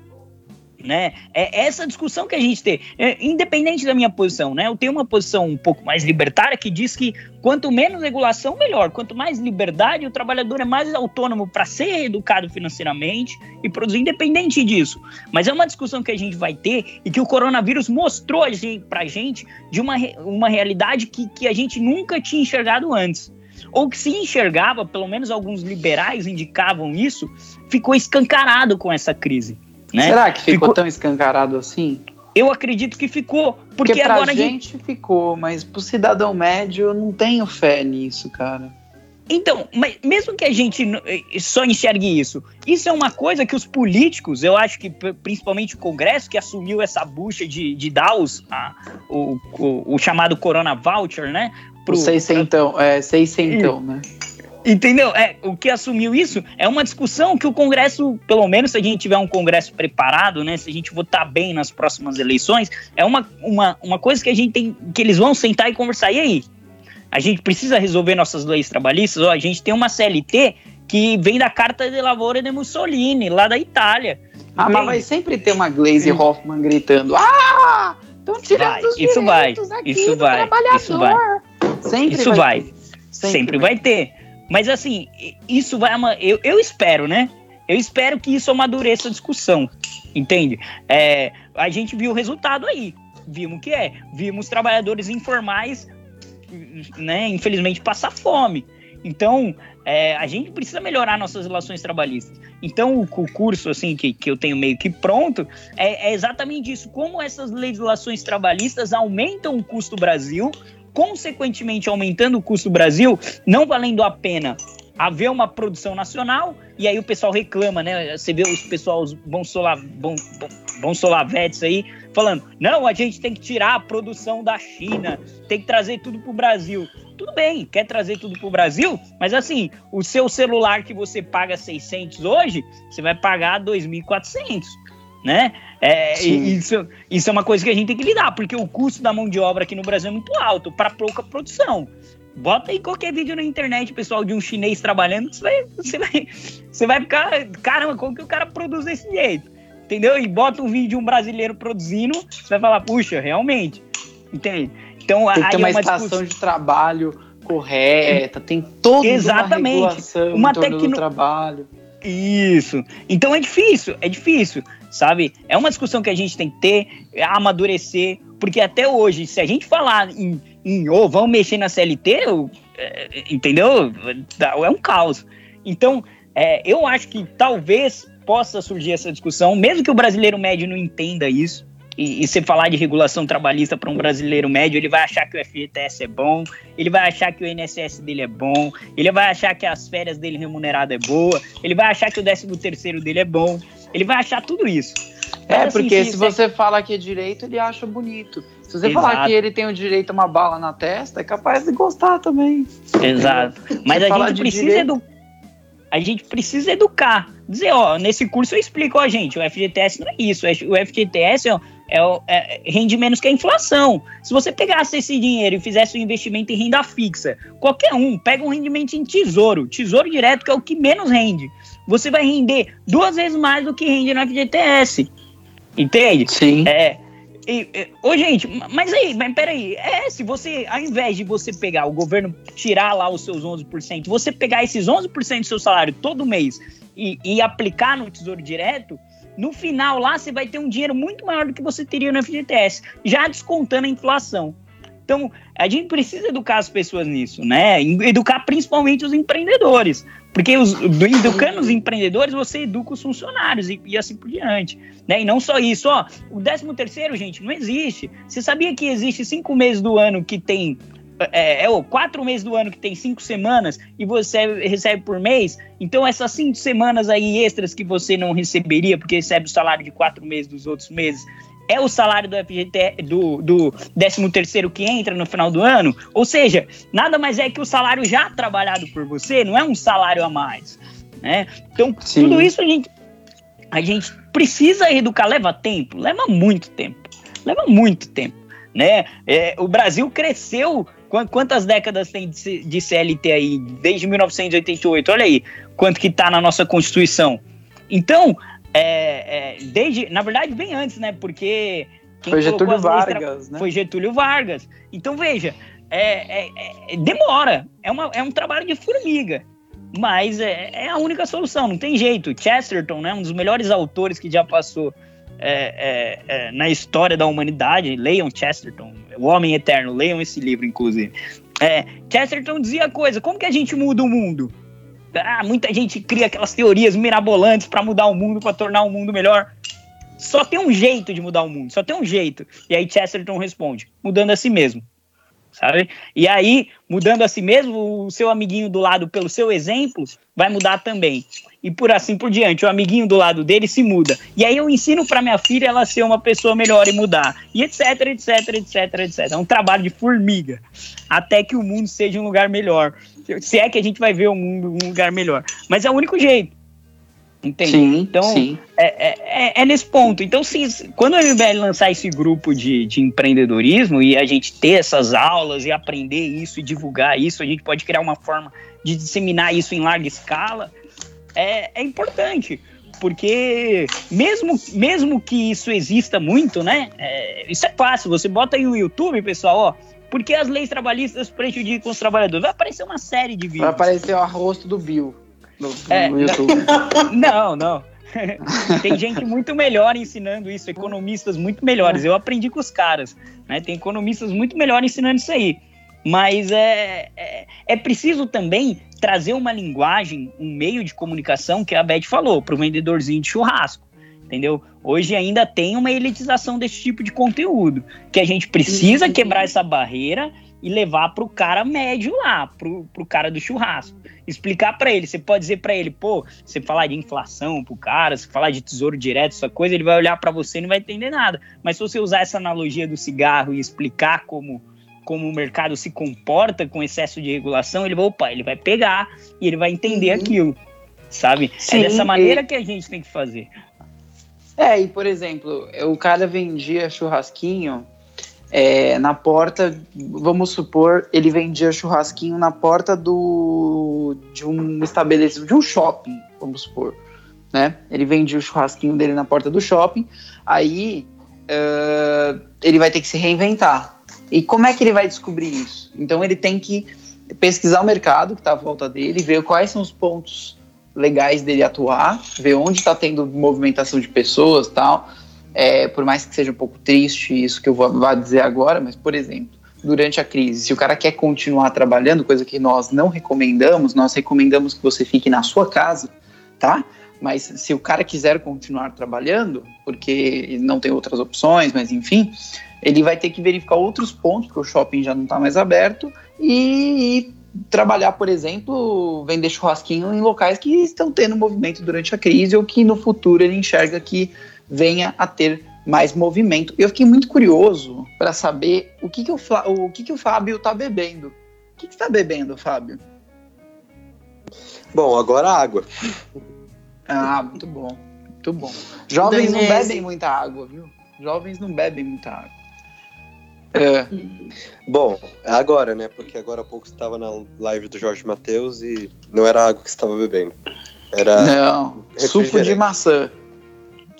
Né? É essa discussão que a gente tem, é, independente da minha posição, né? Eu tenho uma posição um pouco mais libertária que diz que quanto menos regulação, melhor. Quanto mais liberdade, o trabalhador é mais autônomo para ser educado financeiramente e produzir independente disso. Mas é uma discussão que a gente vai ter e que o coronavírus mostrou para a gente de uma, uma realidade que, que a gente nunca tinha enxergado antes ou que se enxergava, pelo menos alguns liberais indicavam isso, ficou escancarado com essa crise. Né? Será que ficou, ficou, tão escancarado assim? Eu acredito que ficou. Porque, porque pra agora gente, gente ficou, mas pro cidadão médio eu não tenho fé nisso, cara. Então, mas mesmo que a gente eh, só enxergue isso, isso é uma coisa que os políticos, eu acho que principalmente o Congresso, que assumiu essa bucha de, de dar os, a, o, o, o, chamado Corona Voucher, né? Pro, o seiscentão, pra... é, seiscentão, né? Entendeu? É, o que assumiu isso é uma discussão que o Congresso, pelo menos se a gente tiver um Congresso preparado, né, se a gente votar bem nas próximas eleições, é uma, uma, uma coisa que a gente tem, que eles vão sentar e conversar. E aí? A gente precisa resolver nossas leis trabalhistas? Ó, a gente tem uma CLT que vem da Carta de Lavoro de Mussolini, lá da Itália. Ah, mas vai sempre ter uma Glaze Hoffman gritando: Ah! Estão tirando vai, os isso vai, isso vai, isso vai. Sempre isso vai. vai. Sempre, sempre vai ter. Mas assim, isso vai. Eu, eu espero, né? Eu espero que isso amadureça a discussão. Entende? É, a gente viu o resultado aí. Vimos o que é. Vimos trabalhadores informais né, infelizmente, passar fome. Então, é, a gente precisa melhorar nossas relações trabalhistas. Então, o, o curso assim que, que eu tenho meio que pronto é, é, exatamente isso: como essas legislações trabalhistas aumentam o custo Brasil, consequentemente aumentando o custo Brasil, não valendo a pena haver uma produção nacional, e aí o pessoal reclama, né? Você vê os pessoal, os bons, solar, bom, bom, bons solavetes aí, falando: não, a gente tem que tirar a produção da China, tem que trazer tudo para o Brasil. Tudo bem, quer trazer tudo para o Brasil, mas assim, o seu celular que você paga 600 hoje, você vai pagar 2.400 né? É, isso, isso é uma coisa que a gente tem que lidar, porque o custo da mão de obra aqui no Brasil é muito alto para pouca produção. Bota aí qualquer vídeo na internet, pessoal, de um chinês trabalhando, você vai, você vai, você vai ficar, caramba, como que o cara produz desse jeito? Entendeu? E bota um vídeo de um brasileiro produzindo, você vai falar, puxa, realmente. Entende? Então, tem que ter uma, é uma estação discuss... de trabalho correta, tem toda Exatamente. uma regulação uma tecno... trabalho. Isso. Então é difícil, é difícil, sabe? É uma discussão que a gente tem que ter, amadurecer, porque até hoje, se a gente falar em em oh, vamos mexer na CLT, eu, é, entendeu? É um caos. Então, é, eu acho que talvez possa surgir essa discussão, mesmo que o brasileiro médio não entenda isso, e, e falar de regulação trabalhista para um brasileiro médio, ele vai achar que o FGTS é bom, ele vai achar que o INSS dele é bom, ele vai achar que as férias dele remunerada é boa, ele vai achar que o 13 terceiro dele é bom, ele vai achar tudo isso. É, Mas, assim, porque se, se você fala que é direito, ele acha bonito. Se você Exato. falar que ele tem o direito a uma bala na testa, é capaz de gostar também. Exato. Mas a gente precisa educar. A gente precisa educar. Dizer, ó, nesse curso eu explico, ó, gente, o FGTS não é isso. O FGTS é, é, é, rende menos que a inflação. Se você pegasse esse dinheiro e fizesse um investimento em renda fixa, qualquer um, pega um rendimento em tesouro, tesouro direto, que é o que menos rende. Você vai render duas vezes mais do que rende no FGTS. Entende? Sim. É, e, e, ô, gente, mas aí, mas peraí. É, se você, ao invés de você pegar, o governo tirar lá os seus 11%, você pegar esses 11% do seu salário todo mês e, e aplicar no Tesouro Direto, no final lá você vai ter um dinheiro muito maior do que você teria no FGTS, já descontando a inflação. Então, a gente precisa educar as pessoas nisso, né? Educar principalmente os empreendedores. Porque os, educando os empreendedores, você educa os funcionários e, e, assim por diante. Né? E não só isso, ó. O 13 terceiro, gente, não existe. Você sabia que existe cinco meses do ano que tem. É, é, quatro meses do ano que tem cinco semanas e você recebe por mês. Então, essas cinco semanas aí extras que você não receberia, porque recebe o salário de quatro meses dos outros meses, é o salário do FGT do, do 13 terceiro que entra no final do ano. Ou seja, nada mais é que o salário já trabalhado por você, não é um salário a mais. Né? Então, Sim. tudo isso a gente, a gente precisa educar. Leva tempo? Leva muito tempo. Leva muito tempo. Né? É, o Brasil cresceu. Quantas décadas tem de CLT aí? Desde 1988. Olha aí quanto que está na nossa Constituição. Então, é, é, desde, na verdade, bem antes, né? Porque foi Getúlio Vargas, né? Foi Getúlio Vargas. Então veja, é, é, é, demora, é, uma, é um trabalho de formiga, mas é, é, a única solução, não tem jeito. Chesterton, né? Um dos melhores autores que já passou na história da humanidade. Leiam Chesterton, O Homem Eterno. Leiam esse livro, inclusive. Chesterton dizia coisa: como que a gente muda o mundo? Ah, muita gente cria aquelas teorias mirabolantes para mudar o mundo, para tornar o mundo melhor. Só tem um jeito de mudar o mundo, só tem um jeito. E aí Chesterton responde: mudando a si mesmo. Sabe? E aí, mudando a si mesmo, o seu amiguinho do lado, pelo seu exemplo, vai mudar também. E por assim por diante, o amiguinho do lado dele se muda. E aí eu ensino para minha filha ela ser uma pessoa melhor e mudar. E etc, etc, etc, etc. É um trabalho de formiga. Até que o mundo seja um lugar melhor se é que a gente vai ver mundo um lugar melhor. Mas é o único jeito. Entende? Sim, então, sim. É, é, é, é, nesse ponto. Então, se, quando a vai lançar esse grupo de, de empreendedorismo e a gente ter essas aulas e aprender isso e divulgar isso, a gente pode criar uma forma de disseminar isso em larga escala, é, é importante. Porque mesmo, mesmo que isso exista muito, né? É, isso é fácil. Você bota aí no YouTube, pessoal, ó porque as leis trabalhistas prejudicam os trabalhadores. Vai aparecer uma série de vídeos. Vai aparecer o rosto do Bill no, no é, YouTube. Não, não. Tem gente muito melhor ensinando isso, economistas muito melhores. Eu aprendi com os caras, né? Tem economistas muito melhores ensinando isso aí. Mas é, é, é preciso também trazer uma linguagem, um meio de comunicação que a Beth falou, para o vendedorzinho de churrasco. Entendeu? Hoje ainda tem uma elitização desse tipo de conteúdo, que a gente precisa uhum. quebrar essa barreira e levar para o cara médio lá, pro, pro cara do churrasco. Explicar para ele, você pode dizer para ele, pô, você falar de inflação pro cara, você falar de tesouro direto, essa coisa, ele vai olhar para você e não vai entender nada. Mas se você usar essa analogia do cigarro e explicar como como o mercado se comporta com excesso de regulação, ele vai, opa, ele vai pegar e ele vai entender uhum. aquilo, sabe? É Sim, é dessa maneira e... que a gente tem que fazer. É, e por exemplo, o cara vendia churrasquinho é, na porta, vamos supor, ele vendia churrasquinho na porta do de um estabelecimento, de um shopping, vamos supor, né? Ele vendia o churrasquinho dele na porta do shopping, aí uh, ele vai ter que se reinventar. E como é que ele vai descobrir isso? Então ele tem que pesquisar o mercado que está à volta dele, ver quais são os pontos legais dele atuar, ver onde está tendo movimentação de pessoas tal, é, por mais que seja um pouco triste isso que eu vou, vou dizer agora, mas, por exemplo, durante a crise, se o cara quer continuar trabalhando, coisa que nós não recomendamos, nós recomendamos que você fique na sua casa, tá? Mas se o cara quiser continuar trabalhando, porque não tem outras opções, mas enfim, ele vai ter que verificar outros pontos, porque o shopping já não está mais aberto, e, trabalhar, por exemplo, vender churrasquinho em locais que estão tendo movimento durante a crise ou que no futuro ele enxerga que venha a ter mais movimento. Eu fiquei muito curioso para saber o que, que, o, o, que, que o Fábio está bebendo. O que está bebendo, Fábio? Bom, agora água. Ah, muito bom. Muito bom. Jovens não bebem muita água, viu? Jovens não bebem muita água. É. Bom, agora, né? Porque agora há pouco estava na live do Jorge Matheus e não era água que estava bebendo. Era. Não, suco de maçã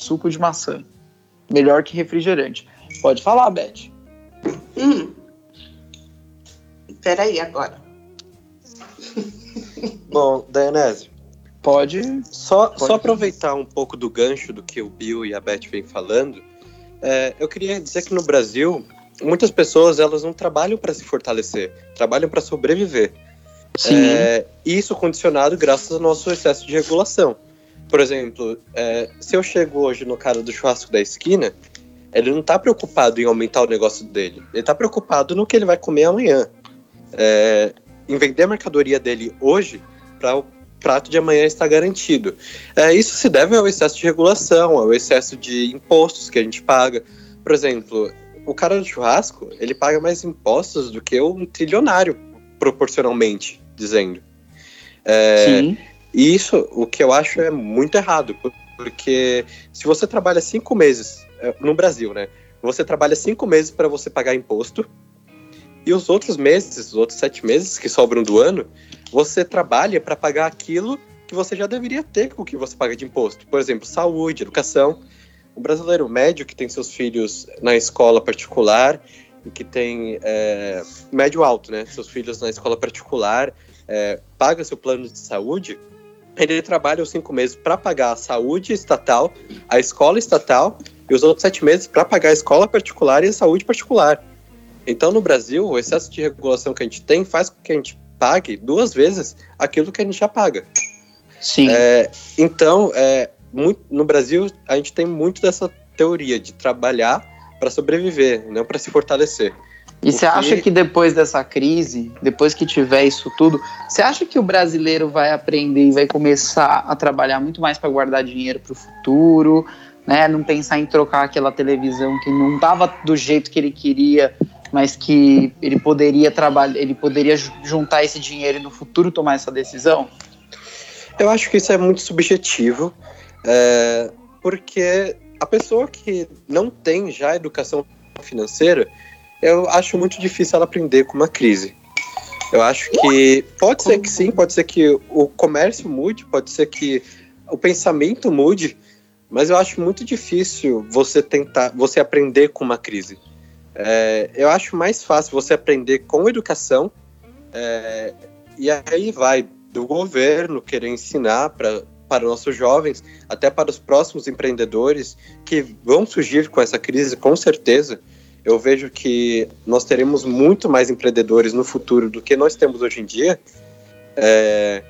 suco de maçã. Melhor que refrigerante. Pode falar, Beth. Hum. Peraí, agora. Bom, Dayanese. Pode. Só, pode. só aproveitar um pouco do gancho do que o Bill e a Beth vêm falando. É, eu queria dizer que no Brasil, muitas pessoas elas não trabalham para se fortalecer, trabalham para sobreviver. Sim. É, isso condicionado graças ao nosso excesso de regulação. Por exemplo, é, se eu chego hoje no cara do churrasco da esquina, ele não tá preocupado em aumentar o negócio dele. Ele tá preocupado no que ele vai comer amanhã. É, em vender a mercadoria dele hoje para o prato de amanhã estar garantido. É, isso se deve ao excesso de regulação, ao excesso de impostos que a gente paga. Por exemplo, o cara do churrasco, ele paga mais impostos do que um trilionário, proporcionalmente, dizendo. É, Sim. E isso, o que eu acho é muito errado, porque se você trabalha cinco meses é, no Brasil, né? Você trabalha cinco meses para você pagar imposto, e os outros meses, os outros sete meses que sobram do ano, você trabalha para pagar aquilo que você já deveria ter com o que você paga de imposto. Por exemplo, saúde, educação. O brasileiro médio que tem seus filhos na escola particular e que tem é, médio alto, né? Seus filhos na escola particular, é, paga seu plano de saúde, ele trabalha os cinco meses para pagar a saúde estatal, a escola estatal e os outros sete meses para pagar a escola particular e a saúde particular. Então, no Brasil, o excesso de regulação que a gente tem faz com que a gente pague duas vezes aquilo que a gente já paga. Sim. É, então, é, muito, no Brasil, a gente tem muito dessa teoria de trabalhar para sobreviver, não para se fortalecer. E você acha que depois dessa crise, depois que tiver isso tudo, você acha que o brasileiro vai aprender e vai começar a trabalhar muito mais para guardar dinheiro para o futuro, né? Não pensar em trocar aquela televisão que não estava do jeito que ele queria, mas que ele poderia trabalhar, ele poderia juntar esse dinheiro e no futuro tomar essa decisão? Eu acho que isso é muito subjetivo, é, porque a pessoa que não tem já educação financeira eu acho muito difícil ela aprender com uma crise. Eu acho que pode ser que sim, pode ser que o comércio mude, pode ser que o pensamento mude, mas eu acho muito difícil você tentar, você aprender com uma crise. É, eu acho mais fácil você aprender com educação, é, e aí vai do governo querer ensinar pra, para nossos jovens, até para os próximos empreendedores que vão surgir com essa crise, com certeza eu vejo que nós teremos muito mais empreendedores no futuro do que nós temos hoje em dia, é,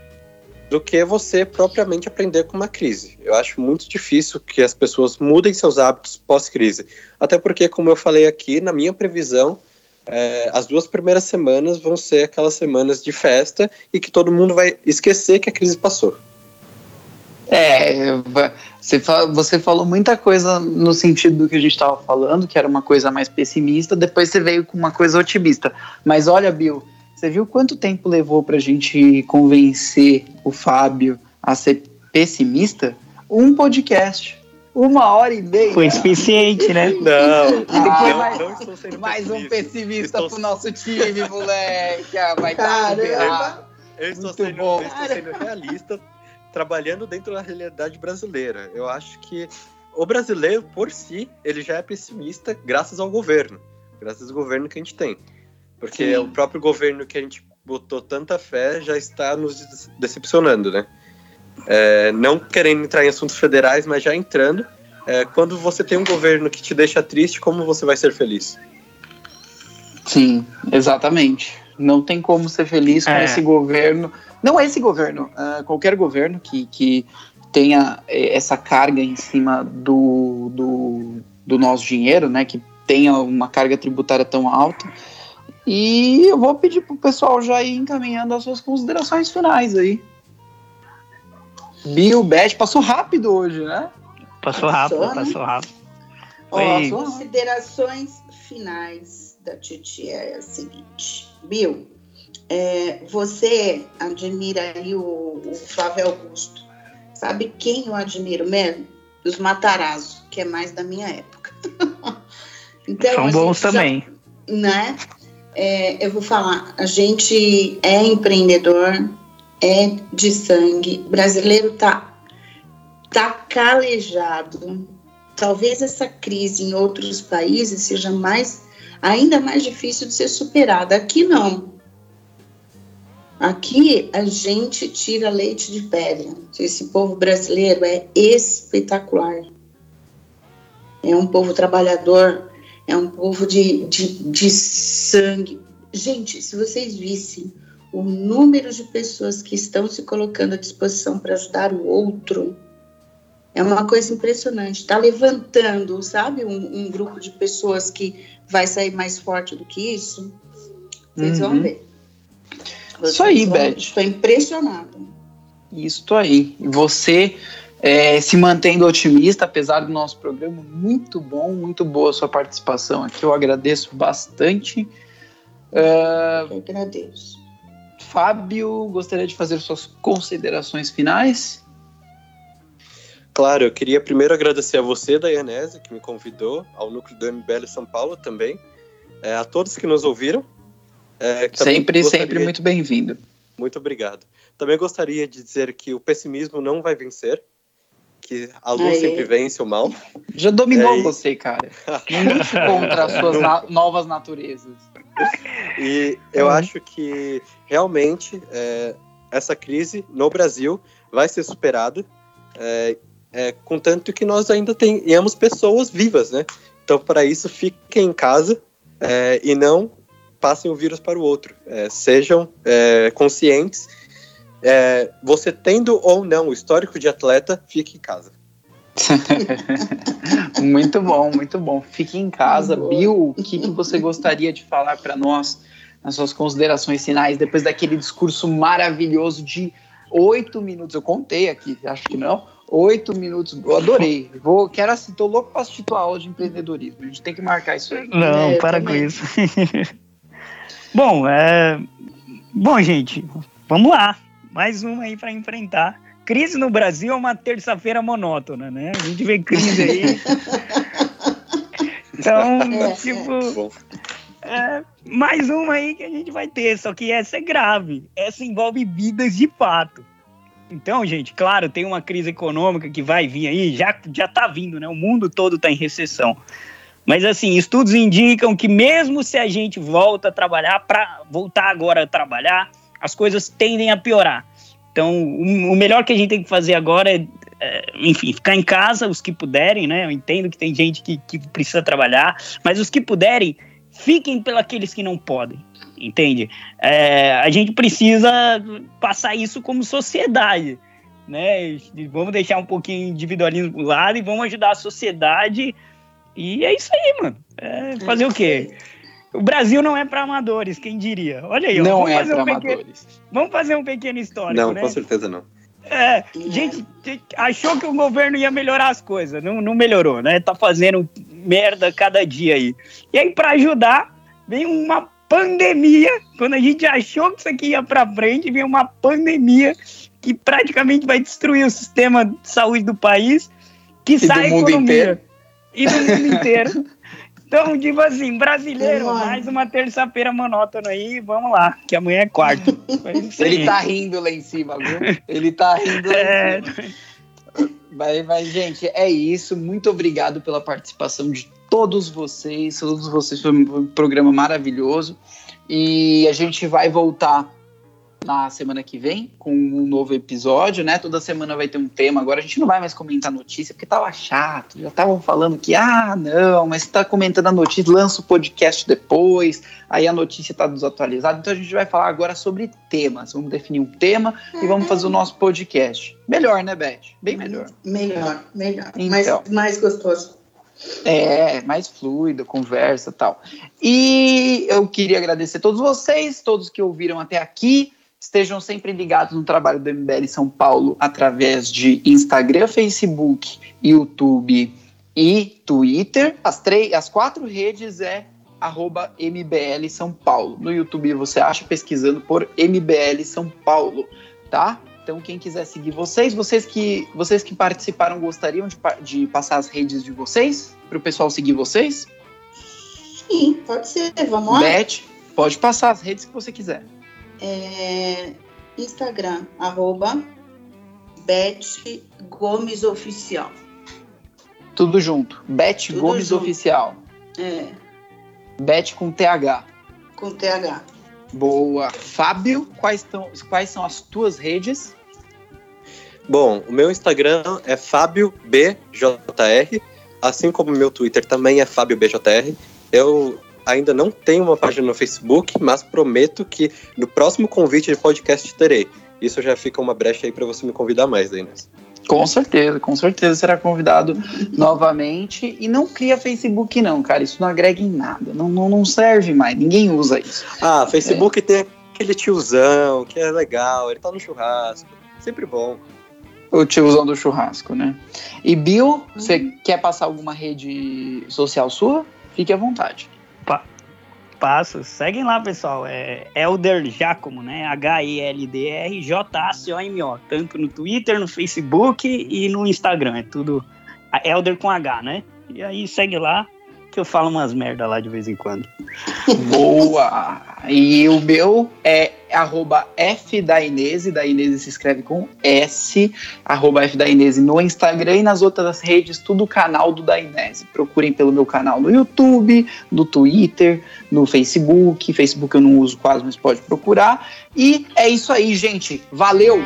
do que você propriamente aprender com uma crise. Eu acho muito difícil que as pessoas mudem seus hábitos pós-crise. Até porque, como eu falei aqui, na minha previsão, é, as duas primeiras semanas vão ser aquelas semanas de festa e que todo mundo vai esquecer que a crise passou. É, você, você falou muita coisa no sentido do que a gente estava falando, que era uma coisa mais pessimista, depois você veio com uma coisa otimista. Mas olha, Bill, você viu quanto tempo levou para a gente convencer o Fábio a ser pessimista? Um podcast. Uma hora e meia. Foi suficiente, né? Não, ah, mais, não estou sendo mais pessimista. um pessimista estou... pro nosso time, moleque. Ah, vai dar eu estou, sendo, eu estou sendo realista trabalhando dentro da realidade brasileira. Eu acho que o brasileiro, por si, ele já é pessimista graças ao governo, graças ao governo que a gente tem. Porque Sim. o próprio governo que a gente botou tanta fé já está nos decepcionando, né? É, não querendo entrar em assuntos federais, mas já entrando. É, quando você tem um governo que te deixa triste, como você vai ser feliz? Sim, exatamente. Não tem como ser feliz com é. esse governo não esse governo, uh, qualquer governo que, que tenha eh, essa carga em cima do, do, do nosso dinheiro, né, que tenha uma carga tributária tão alta. E eu vou pedir pro pessoal já ir encaminhando as suas considerações finais aí. Bill, Beth, passou rápido hoje, né? Passou rápido, passou, né? passou rápido. Ó, considerações finais da Titi é a seguinte. Bill, é, você admira aí o, o, Flávio Augusto. Sabe quem eu admiro mesmo? Os Matarazzo, que é mais da minha época. então, São bons já, também. Né? É, eu vou falar, a gente é empreendedor, é de sangue, brasileiro tá, tá calejado. Talvez essa crise em outros países seja mais ainda mais difícil de ser superada. Aqui não. Aqui a gente tira leite de pedra. Esse povo brasileiro é espetacular. É um povo trabalhador, é um povo de, de, de sangue. Gente, se vocês vissem o número de pessoas que estão se colocando à disposição para ajudar o outro, é uma coisa impressionante. Está levantando, sabe, um, um, grupo de pessoas que vai sair mais forte do que isso. Vocês uhum. vão ver. Isso aí, Beth. Estou impressionada. Isso aí. E você é, se mantendo otimista, apesar do nosso programa, muito bom, muito boa a sua participação aqui. Eu agradeço bastante. Uh, Eu agradeço. Fábio, gostaria de fazer suas considerações finais? Claro, eu queria primeiro agradecer a você, Dayanese, que me convidou, ao Núcleo do MBL São Paulo também, é, a todos que nos ouviram é, sempre, gostaria... sempre muito bem-vindo. Muito obrigado. Também gostaria de dizer que o pessimismo não vai vencer, que a luz Aê. sempre vence o mal. Já dominou é, você, cara. Lute contra as suas na novas naturezas. E eu hum. acho que realmente é, essa crise no Brasil vai ser superada, é, é, contanto que nós ainda tenhamos pessoas vivas, né? Então, para isso, fiquem em casa é, e não passem o vírus para o outro. É, sejam é, conscientes. É, você tendo ou não o histórico de atleta, fique em casa. muito bom, muito bom. Fique em casa. Bill, o que, que você gostaria de falar para nós nas suas considerações finais, depois daquele discurso maravilhoso de oito minutos? Eu contei aqui, acho que não. Oito minutos, eu adorei. Vou, quero assistir, tô louco para assistir tua aula de empreendedorismo. A gente tem que marcar isso aí. Não, é, para com isso. Bom, é... Bom, gente, vamos lá. Mais uma aí para enfrentar. Crise no Brasil é uma terça-feira monótona, né? A gente vê crise aí. então, é, tipo. É, mais uma aí que a gente vai ter, só que essa é grave. Essa envolve vidas de fato. Então, gente, claro, tem uma crise econômica que vai vir aí, já, já tá vindo, né? O mundo todo tá em recessão. Mas assim, estudos indicam que mesmo se a gente volta a trabalhar, para voltar agora a trabalhar, as coisas tendem a piorar. Então, o melhor que a gente tem que fazer agora é é, enfim, ficar em casa, os que puderem, né? Eu entendo que tem gente que, que precisa trabalhar, mas os que puderem, fiquem pelos que não podem, entende? É, a gente precisa passar isso como sociedade, né? Vamos deixar um pouquinho individualismo pro lado e vamos ajudar a sociedade. E é isso aí, mano. É fazer o quê? O Brasil não é para amadores, quem diria? Olha aí, não vamos é para um pequeno, amadores. Vamos fazer um pequeno histórico, Não, né? com certeza não. É, gente, achou que o governo ia melhorar as coisas, não, não melhorou, né? Tá fazendo merda cada dia aí. E aí, para ajudar, vem uma pandemia. Quando a gente achou que isso aqui ia para frente, vem uma pandemia que praticamente vai destruir o sistema de saúde do país, que E do sai a economia. inteiro. E do mundo inteiro. Então, tipo assim, brasileiro, Mano. mais uma terça-feira monótona aí, vamos lá, que amanhã é aí. Ele tá rindo lá em cima, viu? Ele tá rindo lá É, em cima. Mas, mas, gente, é isso. Muito obrigado pela participação de todos vocês. Todos vocês foi um programa maravilhoso. E a gente vai voltar na semana que vem com um novo episódio, né? Toda semana vai ter um tema. Agora a gente não vai mais comentar notícia porque tava chato. Já estavam falando que, ah, não, mas você tá comentando a notícia, lança o podcast depois, aí a notícia tá desatualizada. Então a gente vai falar agora sobre temas. Vamos definir um tema e vamos fazer o nosso podcast. Melhor, né, Beth? Bem melhor. Melhor, melhor. Então. Mais, mais gostoso. É, mais fluido, conversa e tal. E eu queria agradecer a todos vocês, todos que ouviram até aqui. Estejam sempre ligados no trabalho do MBL São Paulo através de Instagram, Facebook, YouTube e Twitter. As, três, as quatro redes é arroba MBL São Paulo. No YouTube você acha pesquisando por MBL São Paulo, tá? Então quem quiser seguir vocês, vocês que, vocês que participaram gostariam de, de passar as redes de vocês para o pessoal seguir vocês? Sim, pode ser. Vamos lá. Beth, pode passar as redes que você quiser. É, Instagram, arroba Beth Gomes Oficial. Tudo junto. Beth Tudo Gomes junto. Oficial. É, Beth com TH. com TH. Boa. Fábio, quais, tão, quais são as tuas redes? Bom, o meu Instagram é FábioBJR, assim como o meu Twitter também é FábioBJR. Eu ainda não tenho uma página no Facebook, mas prometo que no próximo convite de podcast terei. Isso já fica uma brecha aí para você me convidar mais, Inês. Com certeza, com certeza será convidado novamente. E não cria Facebook, não, cara. Isso não agrega em nada. Não, não, não serve mais. Ninguém usa isso. Ah, Facebook tem aquele tiozão que é legal, ele tá no churrasco. Sempre bom. O tiozão do churrasco, né? E Bill, você quer passar alguma rede social sua? Fique à vontade. Passo. Seguem lá, pessoal. É Elder Giacomo, né? H-I-L-D-R-J-A-C-O-M-O. Tanto no Twitter, no Facebook e no Instagram. É tudo Elder com H, né? E aí segue lá, que eu falo umas merda lá de vez em quando. Boa! E o meu é arroba F da Inese, da Inese se escreve com S, arroba F da Inese no Instagram e nas outras redes, tudo o canal do Dainese. Procurem pelo meu canal no YouTube, no Twitter, no Facebook. Facebook eu não uso quase, mas pode procurar. E é isso aí, gente. Valeu!